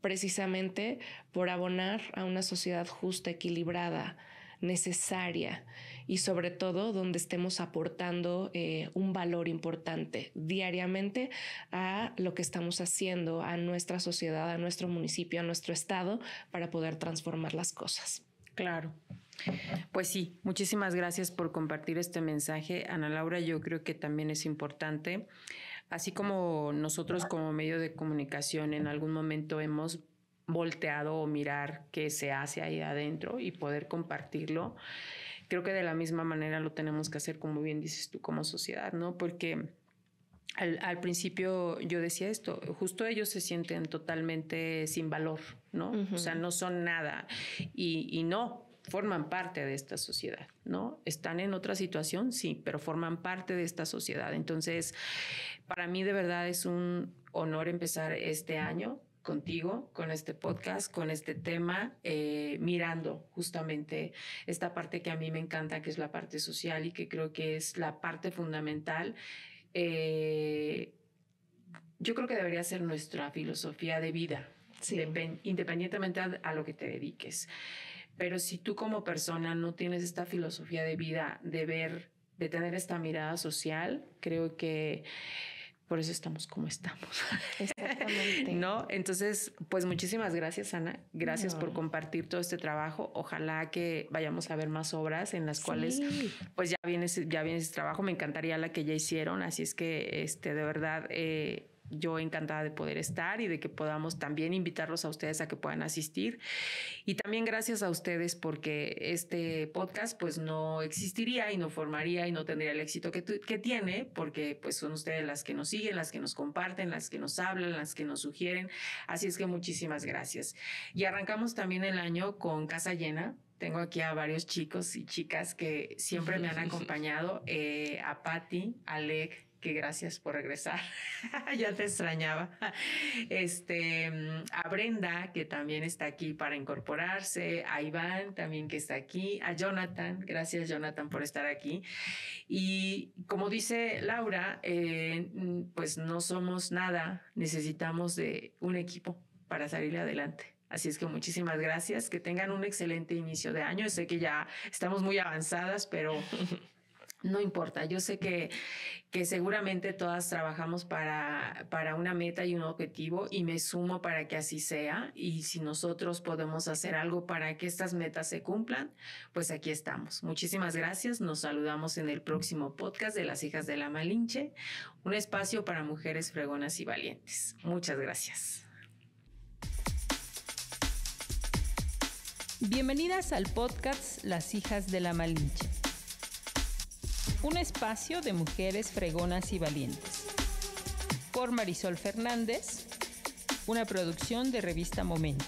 precisamente por abonar a una sociedad justa, equilibrada, necesaria y sobre todo donde estemos aportando eh, un valor importante diariamente a lo que estamos haciendo, a nuestra sociedad, a nuestro municipio, a nuestro estado, para poder transformar las cosas. Claro. Pues sí, muchísimas gracias por compartir este mensaje. Ana Laura, yo creo que también es importante, así como nosotros como medio de comunicación en algún momento hemos volteado o mirar qué se hace ahí adentro y poder compartirlo creo que de la misma manera lo tenemos que hacer, como bien dices tú, como sociedad, ¿no? Porque al, principio yo decía esto, justo ellos se sienten totalmente sin valor, ¿no? O sea, no son nada y, y no, forman parte de esta sociedad, ¿no? Están en otra situación, sí, pero forman parte de esta sociedad. Entonces, para mí de verdad es un honor empezar este año contigo, con este podcast, con este tema, eh, mirando justamente esta parte que a mí me encanta, que es la parte social y que creo que es la parte fundamental. Eh, yo creo que debería ser nuestra filosofía de vida, independientemente a, lo que te dediques. Pero si tú como persona no tienes esta filosofía de vida, de ver, de tener esta mirada social, creo que por eso estamos como estamos. Exactamente. ¿No? Entonces, pues muchísimas gracias, Ana. Gracias por compartir todo este trabajo. Ojalá que vayamos a ver más obras en las cuales, pues ya viene, ya viene ese trabajo. Me encantaría la que ya hicieron. Así es que, este, de verdad, eh, yo encantada de poder estar y de que podamos también invitarlos a ustedes a que puedan asistir. Y también gracias a ustedes porque este podcast pues no existiría y no formaría y no tendría el éxito que, que tiene porque pues son ustedes las que nos siguen, las que nos comparten, las que nos hablan, las que nos sugieren. Así es que muchísimas gracias. Y arrancamos también el año con Casa Llena. Tengo aquí a varios chicos y chicas que siempre me han acompañado, eh, a Patti, a Alec, que gracias por regresar. ya te extrañaba. Este, a Brenda, que también está aquí para incorporarse, a Iván también que está aquí, a Jonathan, gracias Jonathan por estar aquí. Y como dice Laura, eh, pues no somos nada, necesitamos de un equipo para salir adelante. Así es que muchísimas gracias, que tengan un excelente inicio de año. Sé que ya estamos muy avanzadas, pero no importa, yo sé que, que seguramente todas trabajamos para, para una meta y un objetivo y me sumo para que así sea. Y si nosotros podemos hacer algo para que estas metas se cumplan, pues aquí estamos. Muchísimas gracias. Nos saludamos en el próximo podcast de las hijas de la Malinche, un espacio para mujeres fregonas y valientes. Muchas gracias. Bienvenidas al podcast Las hijas de la Malinche un espacio de mujeres fregonas y valientes. Por Marisol Fernández, una producción de revista Momento.